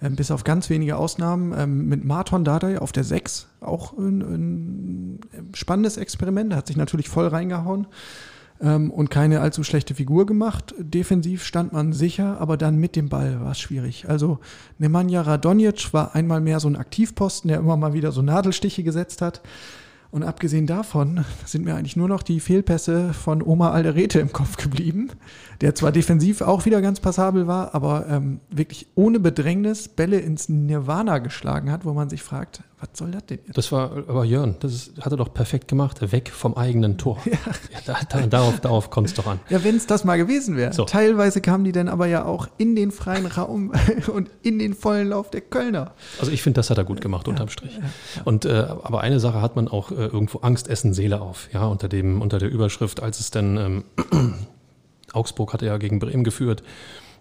Ähm, bis auf ganz wenige Ausnahmen. Ähm, mit Marton Dardai auf der 6 auch ein, ein spannendes Experiment. Er hat sich natürlich voll reingehauen ähm, und keine allzu schlechte Figur gemacht. Defensiv stand man sicher, aber dann mit dem Ball war es schwierig. Also Nemanja Radonjic war einmal mehr so ein Aktivposten, der immer mal wieder so Nadelstiche gesetzt hat. Und abgesehen davon sind mir eigentlich nur noch die Fehlpässe von Oma Alderete im Kopf geblieben, der zwar defensiv auch wieder ganz passabel war, aber ähm, wirklich ohne Bedrängnis Bälle ins Nirvana geschlagen hat, wo man sich fragt, was soll das denn jetzt? Das war aber Jörn, das ist, hat er doch perfekt gemacht, weg vom eigenen Tor. Ja. ja da, da, darauf darauf kommt es doch an. Ja, wenn es das mal gewesen wäre. So. Teilweise kamen die dann aber ja auch in den freien Raum und in den vollen Lauf der Kölner. Also ich finde, das hat er gut gemacht, ja. unterm Strich. Ja. Und äh, aber eine Sache hat man auch irgendwo Angst essen, Seele auf, ja, unter dem, unter der Überschrift, als es dann ähm, Augsburg hatte ja gegen Bremen geführt.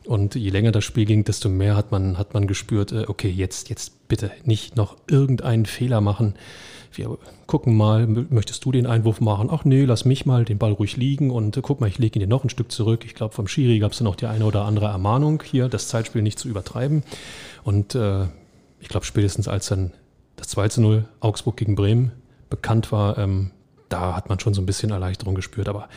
Und je länger das Spiel ging, desto mehr hat man, hat man gespürt, äh, okay, jetzt, jetzt bitte nicht noch irgendeinen Fehler machen. Wir gucken mal, möchtest du den Einwurf machen? Ach nee, lass mich mal den Ball ruhig liegen und äh, guck mal, ich lege ihn dir noch ein Stück zurück. Ich glaube, vom Schiri gab es noch die eine oder andere Ermahnung, hier das Zeitspiel nicht zu übertreiben. Und äh, ich glaube, spätestens als dann das 2 zu 0 Augsburg gegen Bremen bekannt war, ähm, da hat man schon so ein bisschen Erleichterung gespürt. Aber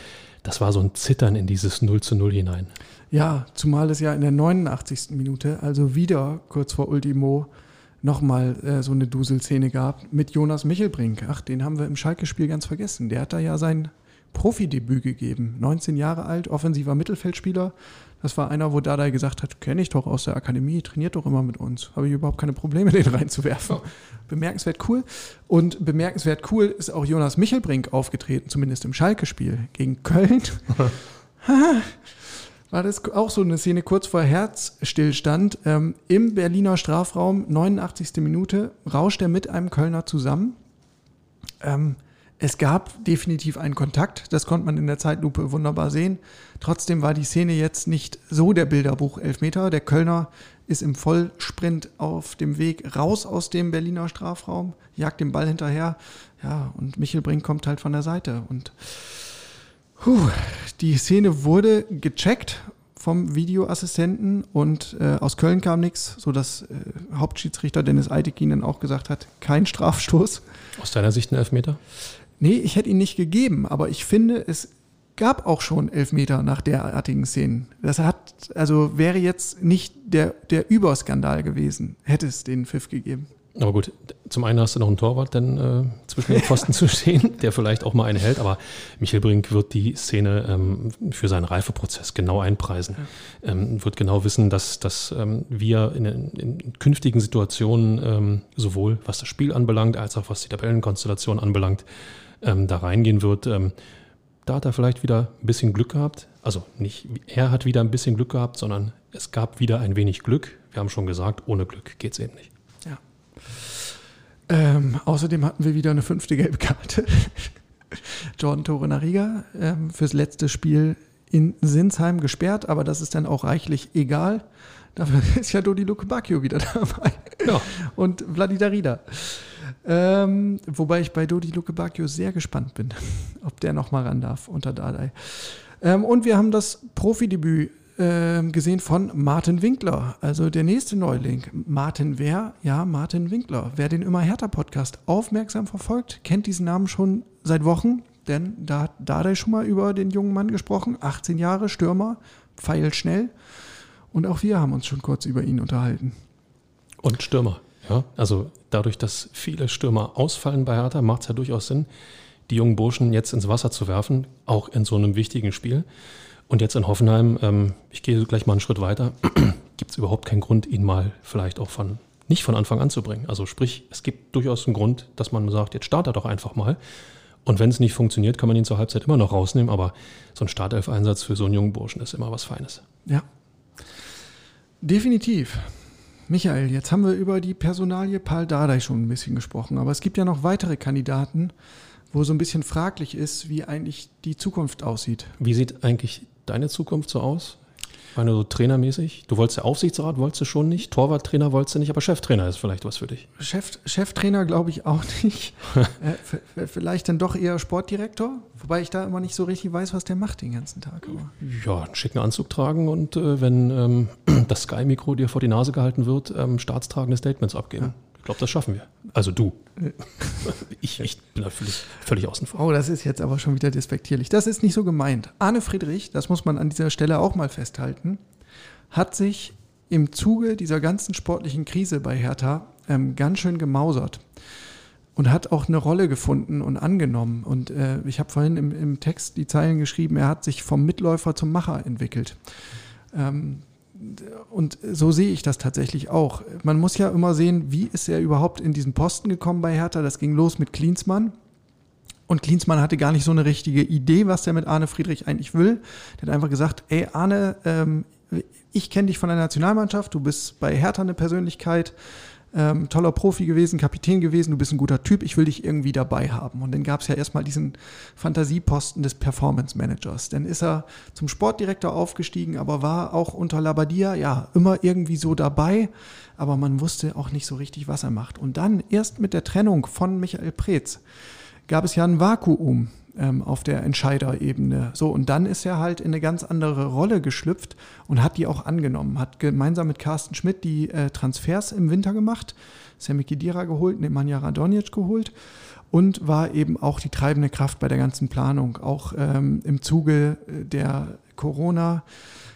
das war so ein Zittern in dieses 0 zu 0 hinein. Ja, zumal es ja in der 89. Minute, also wieder kurz vor Ultimo, nochmal äh, so eine Duselszene gab mit Jonas Michelbrink. Ach, den haben wir im Schalke-Spiel ganz vergessen. Der hat da ja sein Profidebüt gegeben. 19 Jahre alt, offensiver Mittelfeldspieler. Das war einer, wo Dada gesagt hat, kenne ich doch aus der Akademie, trainiert doch immer mit uns. Habe ich überhaupt keine Probleme, den reinzuwerfen. Oh. Bemerkenswert cool. Und bemerkenswert cool ist auch Jonas Michelbrink aufgetreten, zumindest im Schalke-Spiel gegen Köln. war das auch so eine Szene kurz vor Herzstillstand. Ähm, Im Berliner Strafraum, 89. Minute, rauscht er mit einem Kölner zusammen. Ähm, es gab definitiv einen Kontakt, das konnte man in der Zeitlupe wunderbar sehen. Trotzdem war die Szene jetzt nicht so der Bilderbuch-Elfmeter. Der Kölner ist im Vollsprint auf dem Weg raus aus dem Berliner Strafraum, jagt den Ball hinterher. Ja, und Michel Brink kommt halt von der Seite. Und Puh, die Szene wurde gecheckt vom Videoassistenten und äh, aus Köln kam nichts, sodass äh, Hauptschiedsrichter Dennis Eidekin dann auch gesagt hat, kein Strafstoß. Aus deiner Sicht ein Elfmeter? Nee, ich hätte ihn nicht gegeben, aber ich finde, es gab auch schon Elfmeter nach derartigen Szenen. Das hat, also wäre jetzt nicht der, der Überskandal gewesen, hätte es den Pfiff gegeben. Aber gut, zum einen hast du noch einen Torwart dann äh, zwischen den Pfosten zu stehen, der vielleicht auch mal eine hält, aber Michael Brink wird die Szene ähm, für seinen Reifeprozess genau einpreisen. Ja. Ähm, wird genau wissen, dass, dass ähm, wir in, in, künftigen Situationen ähm, sowohl was das Spiel anbelangt, als auch was die Tabellenkonstellation anbelangt, ähm, da reingehen wird. Ähm, da hat er vielleicht wieder ein bisschen Glück gehabt. Also nicht er hat wieder ein bisschen Glück gehabt, sondern es gab wieder ein wenig Glück. Wir haben schon gesagt, ohne Glück geht es eben nicht. Ähm, außerdem hatten wir wieder eine fünfte gelbe Karte. Jordan Tore Nariga ähm, fürs letzte Spiel in Sinsheim gesperrt, aber das ist dann auch reichlich egal. Dafür ist ja Dodi Luke Bacchio wieder dabei. Ja. Und Vladi Darida. Ähm, wobei ich bei Dodi Luke Bacchio sehr gespannt bin, ob der nochmal ran darf unter Dardai. Ähm, und wir haben das Profidebüt ähm, gesehen von Martin Winkler, also der nächste Neuling. Martin wer? Ja, Martin Winkler. Wer den Immer härter Podcast aufmerksam verfolgt, kennt diesen Namen schon seit Wochen, denn da hat Dardai schon mal über den jungen Mann gesprochen. 18 Jahre, Stürmer, pfeilschnell. Und auch wir haben uns schon kurz über ihn unterhalten. Und Stürmer, ja. Also dadurch, dass viele Stürmer ausfallen bei Hertha, macht es ja durchaus Sinn, die jungen Burschen jetzt ins Wasser zu werfen, auch in so einem wichtigen Spiel. Und jetzt in Hoffenheim, ähm, ich gehe gleich mal einen Schritt weiter, gibt es überhaupt keinen Grund, ihn mal vielleicht auch von nicht von Anfang an zu bringen. Also sprich, es gibt durchaus einen Grund, dass man sagt, jetzt startet er doch einfach mal. Und wenn es nicht funktioniert, kann man ihn zur Halbzeit immer noch rausnehmen. Aber so ein Startelf-Einsatz für so einen jungen Burschen ist immer was Feines. Ja. Definitiv. Michael, jetzt haben wir über die Personalie Paul Dardai schon ein bisschen gesprochen, aber es gibt ja noch weitere Kandidaten, wo so ein bisschen fraglich ist, wie eigentlich die Zukunft aussieht. Wie sieht eigentlich deine Zukunft so aus? Meine so trainermäßig? Du wolltest ja Aufsichtsrat, wolltest du schon nicht, Torwarttrainer wolltest du nicht, aber Cheftrainer ist vielleicht was für dich. Chef, Cheftrainer glaube ich auch nicht. äh, vielleicht dann doch eher Sportdirektor, wobei ich da immer nicht so richtig weiß, was der macht den ganzen Tag. Aber. Ja, einen schicken Anzug tragen und äh, wenn ähm, das Sky-Mikro dir vor die Nase gehalten wird, ähm, staatstragende Statements abgeben. Ja. Ich glaube, das schaffen wir. Also du. ich, ich, bin da völlig, völlig außen vor. Oh, das ist jetzt aber schon wieder despektierlich. Das ist nicht so gemeint. Arne Friedrich, das muss man an dieser Stelle auch mal festhalten, hat sich im Zuge dieser ganzen sportlichen Krise bei Hertha ähm, ganz schön gemausert und hat auch eine Rolle gefunden und angenommen. Und äh, ich habe vorhin im, im, Text die Zeilen geschrieben, er hat sich vom Mitläufer zum Macher entwickelt. Ähm, und so sehe ich das tatsächlich auch. Man muss ja immer sehen, wie ist er überhaupt in diesen Posten gekommen bei Hertha. Das ging los mit Klinsmann. Und Klinsmann hatte gar nicht so eine richtige Idee, was der mit Arne Friedrich eigentlich will. Der hat einfach gesagt, ey Arne, ähm, ich kenne dich von der Nationalmannschaft, du bist bei Hertha eine Persönlichkeit, ähm, toller Profi gewesen, Kapitän gewesen, du bist ein guter Typ, ich will dich irgendwie dabei haben. Und dann gab es ja erstmal diesen Fantasieposten des Performance Managers. Dann ist er zum Sportdirektor aufgestiegen, aber war auch unter Labadia, ja, immer irgendwie so dabei, aber man wusste auch nicht so richtig, was er macht. Und dann erst mit der Trennung von Michael Preetz gab es ja ein Vakuum ähm, auf der Entscheiderebene. So, und dann ist er halt in eine ganz andere Rolle geschlüpft und hat die auch angenommen. Hat gemeinsam mit Carsten Schmidt die äh, Transfers im Winter gemacht, Sammy Kidira geholt, Nemanja Radonjic geholt und war eben auch die treibende Kraft bei der ganzen Planung, auch ähm, im Zuge äh, der Corona-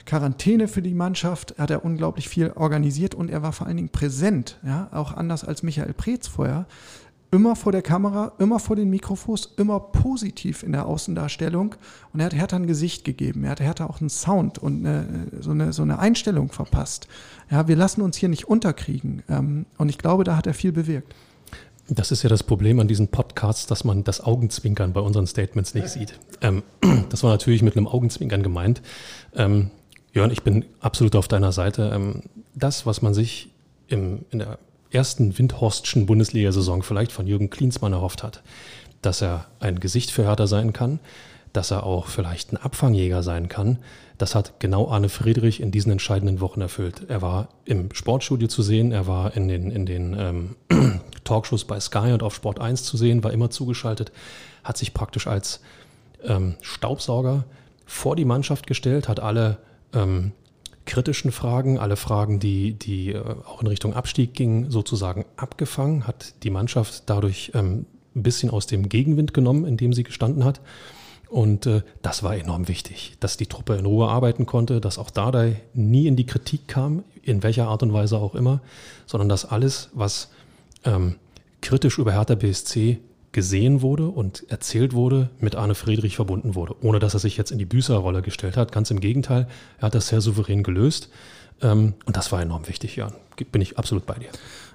Quarantäne für die Mannschaft hat er unglaublich viel organisiert und er war vor allen Dingen präsent, ja, auch anders als Michael Preetz vorher, immer vor der Kamera, immer vor den Mikrofons, immer positiv in der Außendarstellung. Und er hat Hertha ein Gesicht gegeben. Er hat Hertha auch einen Sound und eine, so, eine, so eine Einstellung verpasst. Ja, wir lassen uns hier nicht unterkriegen. Ähm, und ich glaube, da hat er viel bewirkt. Das ist ja das Problem an diesen Podcasts, dass man das Augenzwinkern bei unseren Statements nicht sieht. Ähm, das war natürlich mit einem Augenzwinkern gemeint. Ähm, Jörn, ich bin absolut auf deiner Seite. Ähm, das, was man sich im, in der ersten Windhorstschen Bundesliga-Saison vielleicht von Jürgen Klinsmann erhofft hat, dass er ein Gesicht für Hertha sein kann, dass er auch vielleicht ein Abfangjäger sein kann. Das hat genau Arne Friedrich in diesen entscheidenden Wochen erfüllt. Er war im Sportstudio zu sehen, er war in den, in den ähm, Talkshows bei Sky und auf Sport 1 zu sehen, war immer zugeschaltet, hat sich praktisch als ähm, Staubsauger vor die Mannschaft gestellt, hat alle ähm, kritischen Fragen, alle Fragen, die, die äh, auch in Richtung Abstieg gingen, sozusagen abgefangen, hat die Mannschaft dadurch ähm, ein bisschen aus dem Gegenwind genommen, in dem sie gestanden hat. Und äh, das war enorm wichtig, dass die Truppe in Ruhe arbeiten konnte, dass auch Dardai nie in die Kritik kam, in welcher Art und Weise auch immer, sondern dass alles, was ähm, kritisch über Hertha BSC gesehen wurde und erzählt wurde, mit Arne Friedrich verbunden wurde, ohne dass er sich jetzt in die Büßerrolle gestellt hat. Ganz im Gegenteil, er hat das sehr souverän gelöst. Ähm, und das war enorm wichtig, ja. Bin ich absolut bei dir.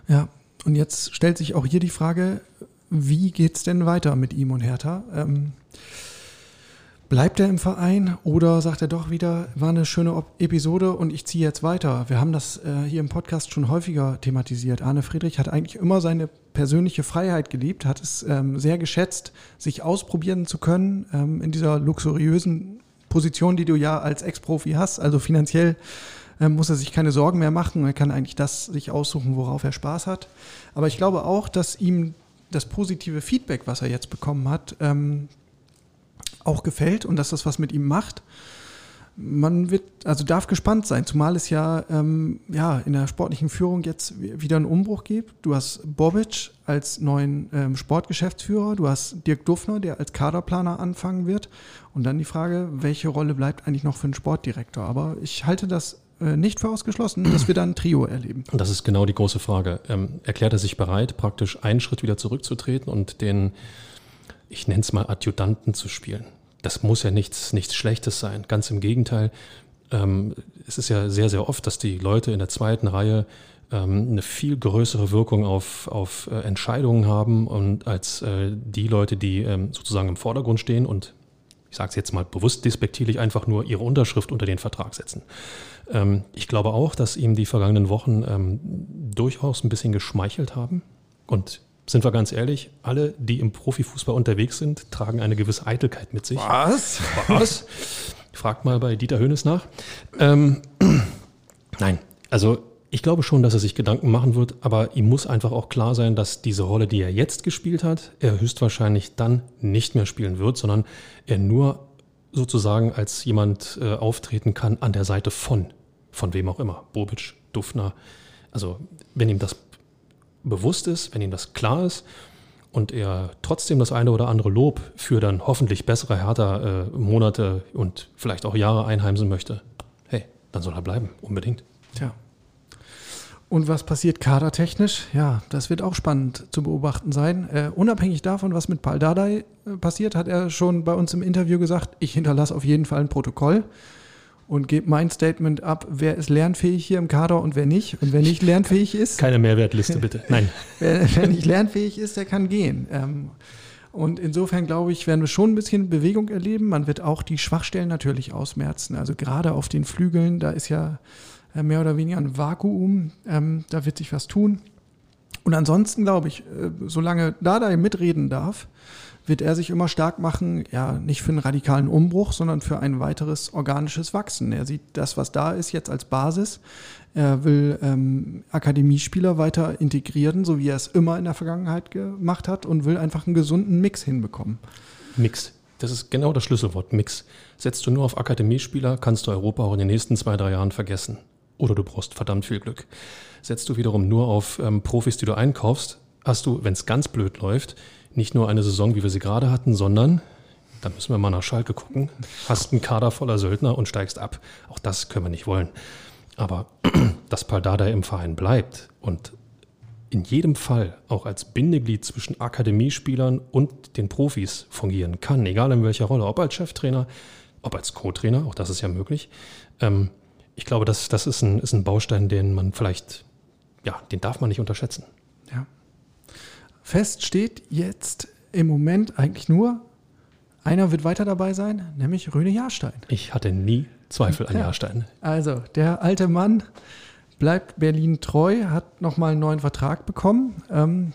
Ja, und jetzt stellt sich auch hier die Frage, wie geht es denn weiter mit ihm und Hertha? Ähm, Bleibt er im Verein oder sagt er doch wieder, war eine schöne Episode und ich ziehe jetzt weiter? Wir haben das äh, hier im Podcast schon häufiger thematisiert. Arne Friedrich hat eigentlich immer seine persönliche Freiheit geliebt, hat es ähm, sehr geschätzt, sich ausprobieren zu können ähm, in dieser luxuriösen Position, die du ja als Ex-Profi hast. Also finanziell ähm, muss er sich keine Sorgen mehr machen. Er kann eigentlich das sich aussuchen, worauf er Spaß hat. Aber ich glaube auch, dass ihm das positive Feedback, was er jetzt bekommen hat, ähm, auch gefällt und dass das was mit ihm macht. Man wird, also darf gespannt sein, zumal es ja, ähm, ja in der sportlichen Führung jetzt wieder einen Umbruch gibt. Du hast Bobic als neuen ähm, Sportgeschäftsführer, du hast Dirk Duffner, der als Kaderplaner anfangen wird. Und dann die Frage, welche Rolle bleibt eigentlich noch für einen Sportdirektor? Aber ich halte das äh, nicht für ausgeschlossen, dass wir dann ein Trio erleben. Das ist genau die große Frage. Ähm, erklärt er sich bereit, praktisch einen Schritt wieder zurückzutreten und den ich nenne es mal Adjutanten zu spielen. Das muss ja nichts, nichts Schlechtes sein. Ganz im Gegenteil. Ähm, es ist ja sehr, sehr oft, dass die Leute in der zweiten Reihe ähm, eine viel größere Wirkung auf, auf äh, Entscheidungen haben und als äh, die Leute, die ähm, sozusagen im Vordergrund stehen und ich sage es jetzt mal bewusst despektierlich, einfach nur ihre Unterschrift unter den Vertrag setzen. Ähm, ich glaube auch, dass ihm die vergangenen Wochen ähm, durchaus ein bisschen geschmeichelt haben. Und sind wir ganz ehrlich, alle, die im Profifußball unterwegs sind, tragen eine gewisse Eitelkeit mit sich. Was? Was? Fragt mal bei Dieter Hönes nach. Ähm, nein, also ich glaube schon, dass er sich Gedanken machen wird, aber ihm muss einfach auch klar sein, dass diese Rolle, die er jetzt gespielt hat, er höchstwahrscheinlich dann nicht mehr spielen wird, sondern er nur sozusagen als jemand äh, auftreten kann an der Seite von, von wem auch immer, Bobic, Dufner. Also wenn ihm das bewusst ist, wenn ihm das klar ist und er trotzdem das eine oder andere Lob für dann hoffentlich bessere härter äh, Monate und vielleicht auch Jahre einheimsen möchte, hey, dann soll er bleiben, unbedingt. Tja. Und was passiert kadertechnisch? Ja, das wird auch spannend zu beobachten sein. Äh, unabhängig davon, was mit Paul Dardai äh, passiert, hat er schon bei uns im Interview gesagt, ich hinterlasse auf jeden Fall ein Protokoll und gebe mein Statement ab, wer ist lernfähig hier im Kader und wer nicht. Und wer nicht lernfähig ist. Keine Mehrwertliste, bitte. Nein. wer, wer, nicht lernfähig ist, der kann gehen. Ähm, und insofern glaube ich, werden wir schon ein bisschen Bewegung erleben. Man wird auch die Schwachstellen natürlich ausmerzen. Also gerade auf den Flügeln, da ist ja äh, mehr oder weniger ein Vakuum. Ähm, da wird sich was tun. Und ansonsten glaube ich, äh, solange Dada mitreden darf, wird er sich immer stark machen, ja, nicht für einen radikalen Umbruch, sondern für ein weiteres organisches Wachsen. Er sieht das, was da ist, jetzt als Basis. Er will ähm, Akademiespieler weiter integrieren, so wie er es immer in der Vergangenheit gemacht hat und will einfach einen gesunden Mix hinbekommen. Mix. Das ist genau das Schlüsselwort, Mix. Setzt du nur auf Akademiespieler, kannst du Europa auch in den nächsten zwei, drei Jahren vergessen. Oder du brauchst verdammt viel Glück. Setzt du wiederum nur auf ähm, Profis, die du einkaufst, hast du, wenn es ganz blöd läuft, nicht nur eine Saison, wie wir sie gerade hatten, sondern, da müssen wir mal nach Schalke gucken, hast einen Kader voller Söldner und steigst ab. Auch das können wir nicht wollen. Aber dass Paldada im Verein bleibt und in jedem Fall auch als Bindeglied zwischen Akademiespielern und den Profis fungieren kann, egal in welcher Rolle, ob als Cheftrainer, ob als Co-Trainer, auch das ist ja möglich, ähm, ich glaube, das, das ist, ein, ist ein Baustein, den man vielleicht, ja, den darf man nicht unterschätzen. Ja. Fest steht jetzt im Moment eigentlich nur, einer wird weiter dabei sein, nämlich Röne Jahrstein. Ich hatte nie Zweifel an ja. Jahrstein. Also, der alte Mann bleibt Berlin treu, hat nochmal einen neuen Vertrag bekommen. Ähm,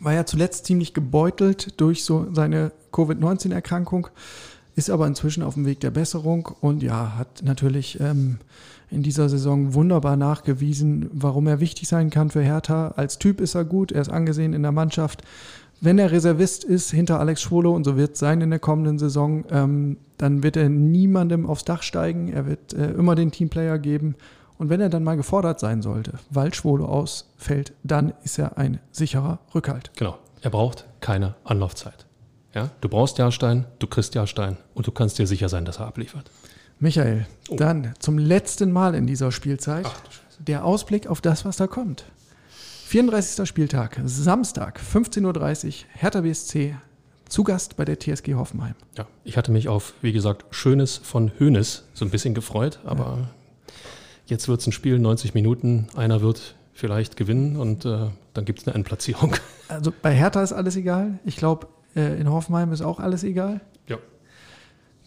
war ja zuletzt ziemlich gebeutelt durch so seine Covid-19-Erkrankung ist aber inzwischen auf dem Weg der Besserung und ja, hat natürlich ähm, in dieser Saison wunderbar nachgewiesen, warum er wichtig sein kann für Hertha. Als Typ ist er gut, er ist angesehen in der Mannschaft. Wenn er Reservist ist hinter Alex Schwolo und so wird es sein in der kommenden Saison, ähm, dann wird er niemandem aufs Dach steigen. Er wird äh, immer den Teamplayer geben. Und wenn er dann mal gefordert sein sollte, weil Schwolo ausfällt, dann ist er ein sicherer Rückhalt. Genau. Er braucht keine Anlaufzeit. Ja? Du brauchst Jahrstein, du kriegst Jahrstein und du kannst dir sicher sein, dass er abliefert. Michael, oh. dann zum letzten Mal in dieser Spielzeit Ach, der Ausblick auf das, was da kommt. 34. Spieltag, Samstag, 15.30 Uhr, Hertha BSC, zu Gast bei der TSG Hoffenheim. Ja, ich hatte mich auf, wie gesagt, Schönes von Hönes so ein bisschen gefreut, aber ja. jetzt wird es ein Spiel, 90 Minuten, einer wird vielleicht gewinnen und äh, dann gibt es eine Endplatzierung. Also bei Hertha ist alles egal. Ich glaube, äh, in Hoffenheim ist auch alles egal. Ja.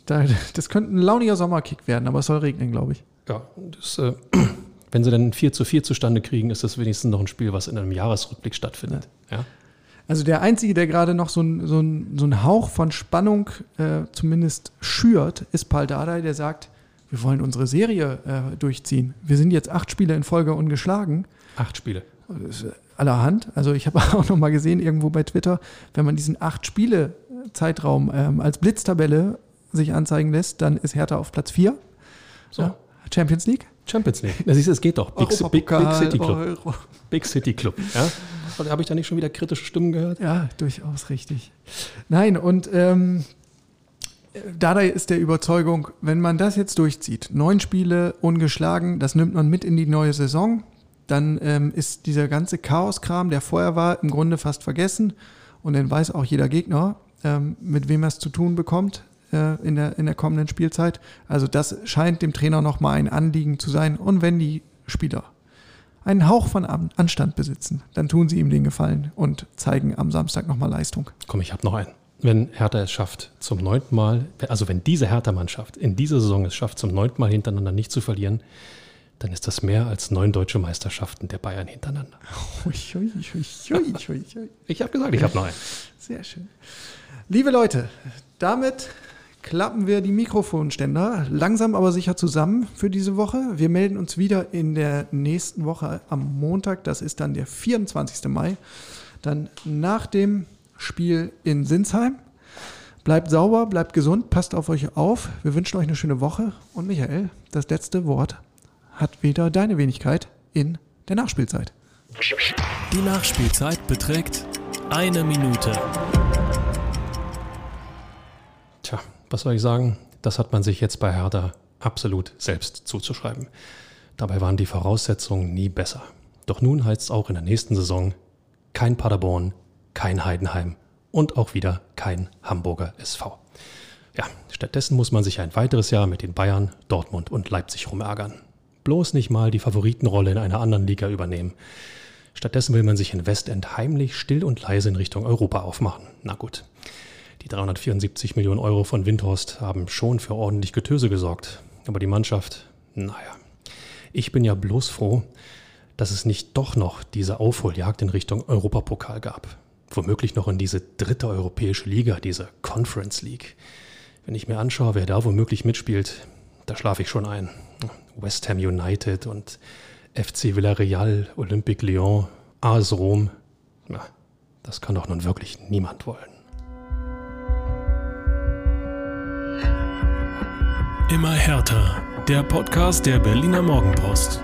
Da, das könnte ein launiger Sommerkick werden, aber es soll regnen, glaube ich. Ja, das, äh, wenn sie dann 4 zu 4 zustande kriegen, ist das wenigstens noch ein Spiel, was in einem Jahresrückblick stattfindet. Ja. ja. Also der Einzige, der gerade noch so ein, so, ein, so ein Hauch von Spannung äh, zumindest schürt, ist Paul Dardai, der sagt, wir wollen unsere Serie äh, durchziehen. Wir sind jetzt acht Spiele in Folge ungeschlagen. Acht Spiele allerhand. Also ich habe auch noch mal gesehen irgendwo bei Twitter, wenn man diesen acht Spiele Zeitraum ähm, als Blitztabelle sich anzeigen lässt, dann ist Hertha auf Platz 4. So. Ja, Champions League? Champions League. Das ist, es geht doch. Big, Big, Big, City Club. Euro. Big City Club. Ja? Habe ich da nicht schon wieder kritische Stimmen gehört? Ja, durchaus richtig. Nein, und ähm, Dardai ist der Überzeugung, wenn man das jetzt durchzieht, neun Spiele ungeschlagen, das nimmt man mit in die neue Saison dann ähm, ist dieser ganze Chaoskram, der vorher war, im Grunde fast vergessen. Und dann weiß auch jeder Gegner, ähm, mit wem er es zu tun bekommt. äh, in, der, in der kommenden Spielzeit. Also das scheint dem Trainer nochmal ein Anliegen zu sein. Und wenn die Spieler einen Hauch von Anstand besitzen, dann tun sie ihm den Gefallen und zeigen am Samstag nochmal Leistung. Komm, ich habe noch einen. Wenn Hertha es schafft, zum neunten Mal, also wenn diese Hertha-Mannschaft in dieser Saison es schafft, zum neunten Mal hintereinander nicht zu verlieren, dann ist das mehr als neun deutsche Meisterschaften der Bayern hintereinander. Ich habe gesagt, ich habe noch einen. Sehr schön. Liebe Leute, damit klappen wir die Mikrofonständer langsam aber sicher zusammen für diese Woche. Wir melden uns wieder in der nächsten Woche am Montag. Das ist dann der 24. Mai. Dann nach dem Spiel in Sinsheim. Bleibt sauber, bleibt gesund, passt auf euch auf. Wir wünschen euch eine schöne Woche. Und Michael, das letzte Wort hat wieder deine Wenigkeit in der Nachspielzeit. Die Nachspielzeit beträgt eine Minute. Tja, was soll ich sagen? Das hat man sich jetzt bei Hertha absolut selbst zuzuschreiben. Dabei waren die Voraussetzungen nie besser. Doch nun heißt es auch in der nächsten Saison kein Paderborn, kein Heidenheim und auch wieder kein Hamburger SV. Ja, stattdessen muss man sich ein weiteres Jahr mit den Bayern, Dortmund und Leipzig rumärgern. Bloß nicht mal die Favoritenrolle in einer anderen Liga übernehmen. Stattdessen will man sich in Westend heimlich still und leise in Richtung Europa aufmachen. Na gut. Die 374 Millionen Euro von Windhorst haben schon für ordentlich Getöse gesorgt. Aber die Mannschaft, naja. Ich bin ja bloß froh, dass es nicht doch noch diese Aufholjagd in Richtung Europapokal gab. Womöglich noch in diese dritte europäische Liga, diese Conference League. Wenn ich mir anschaue, wer da womöglich mitspielt, da schlafe ich schon ein. West Ham United und FC Villarreal, Olympique Lyon, AS Rom. Na, das kann doch nun wirklich niemand wollen. Immer härter. Der Podcast der Berliner Morgenpost.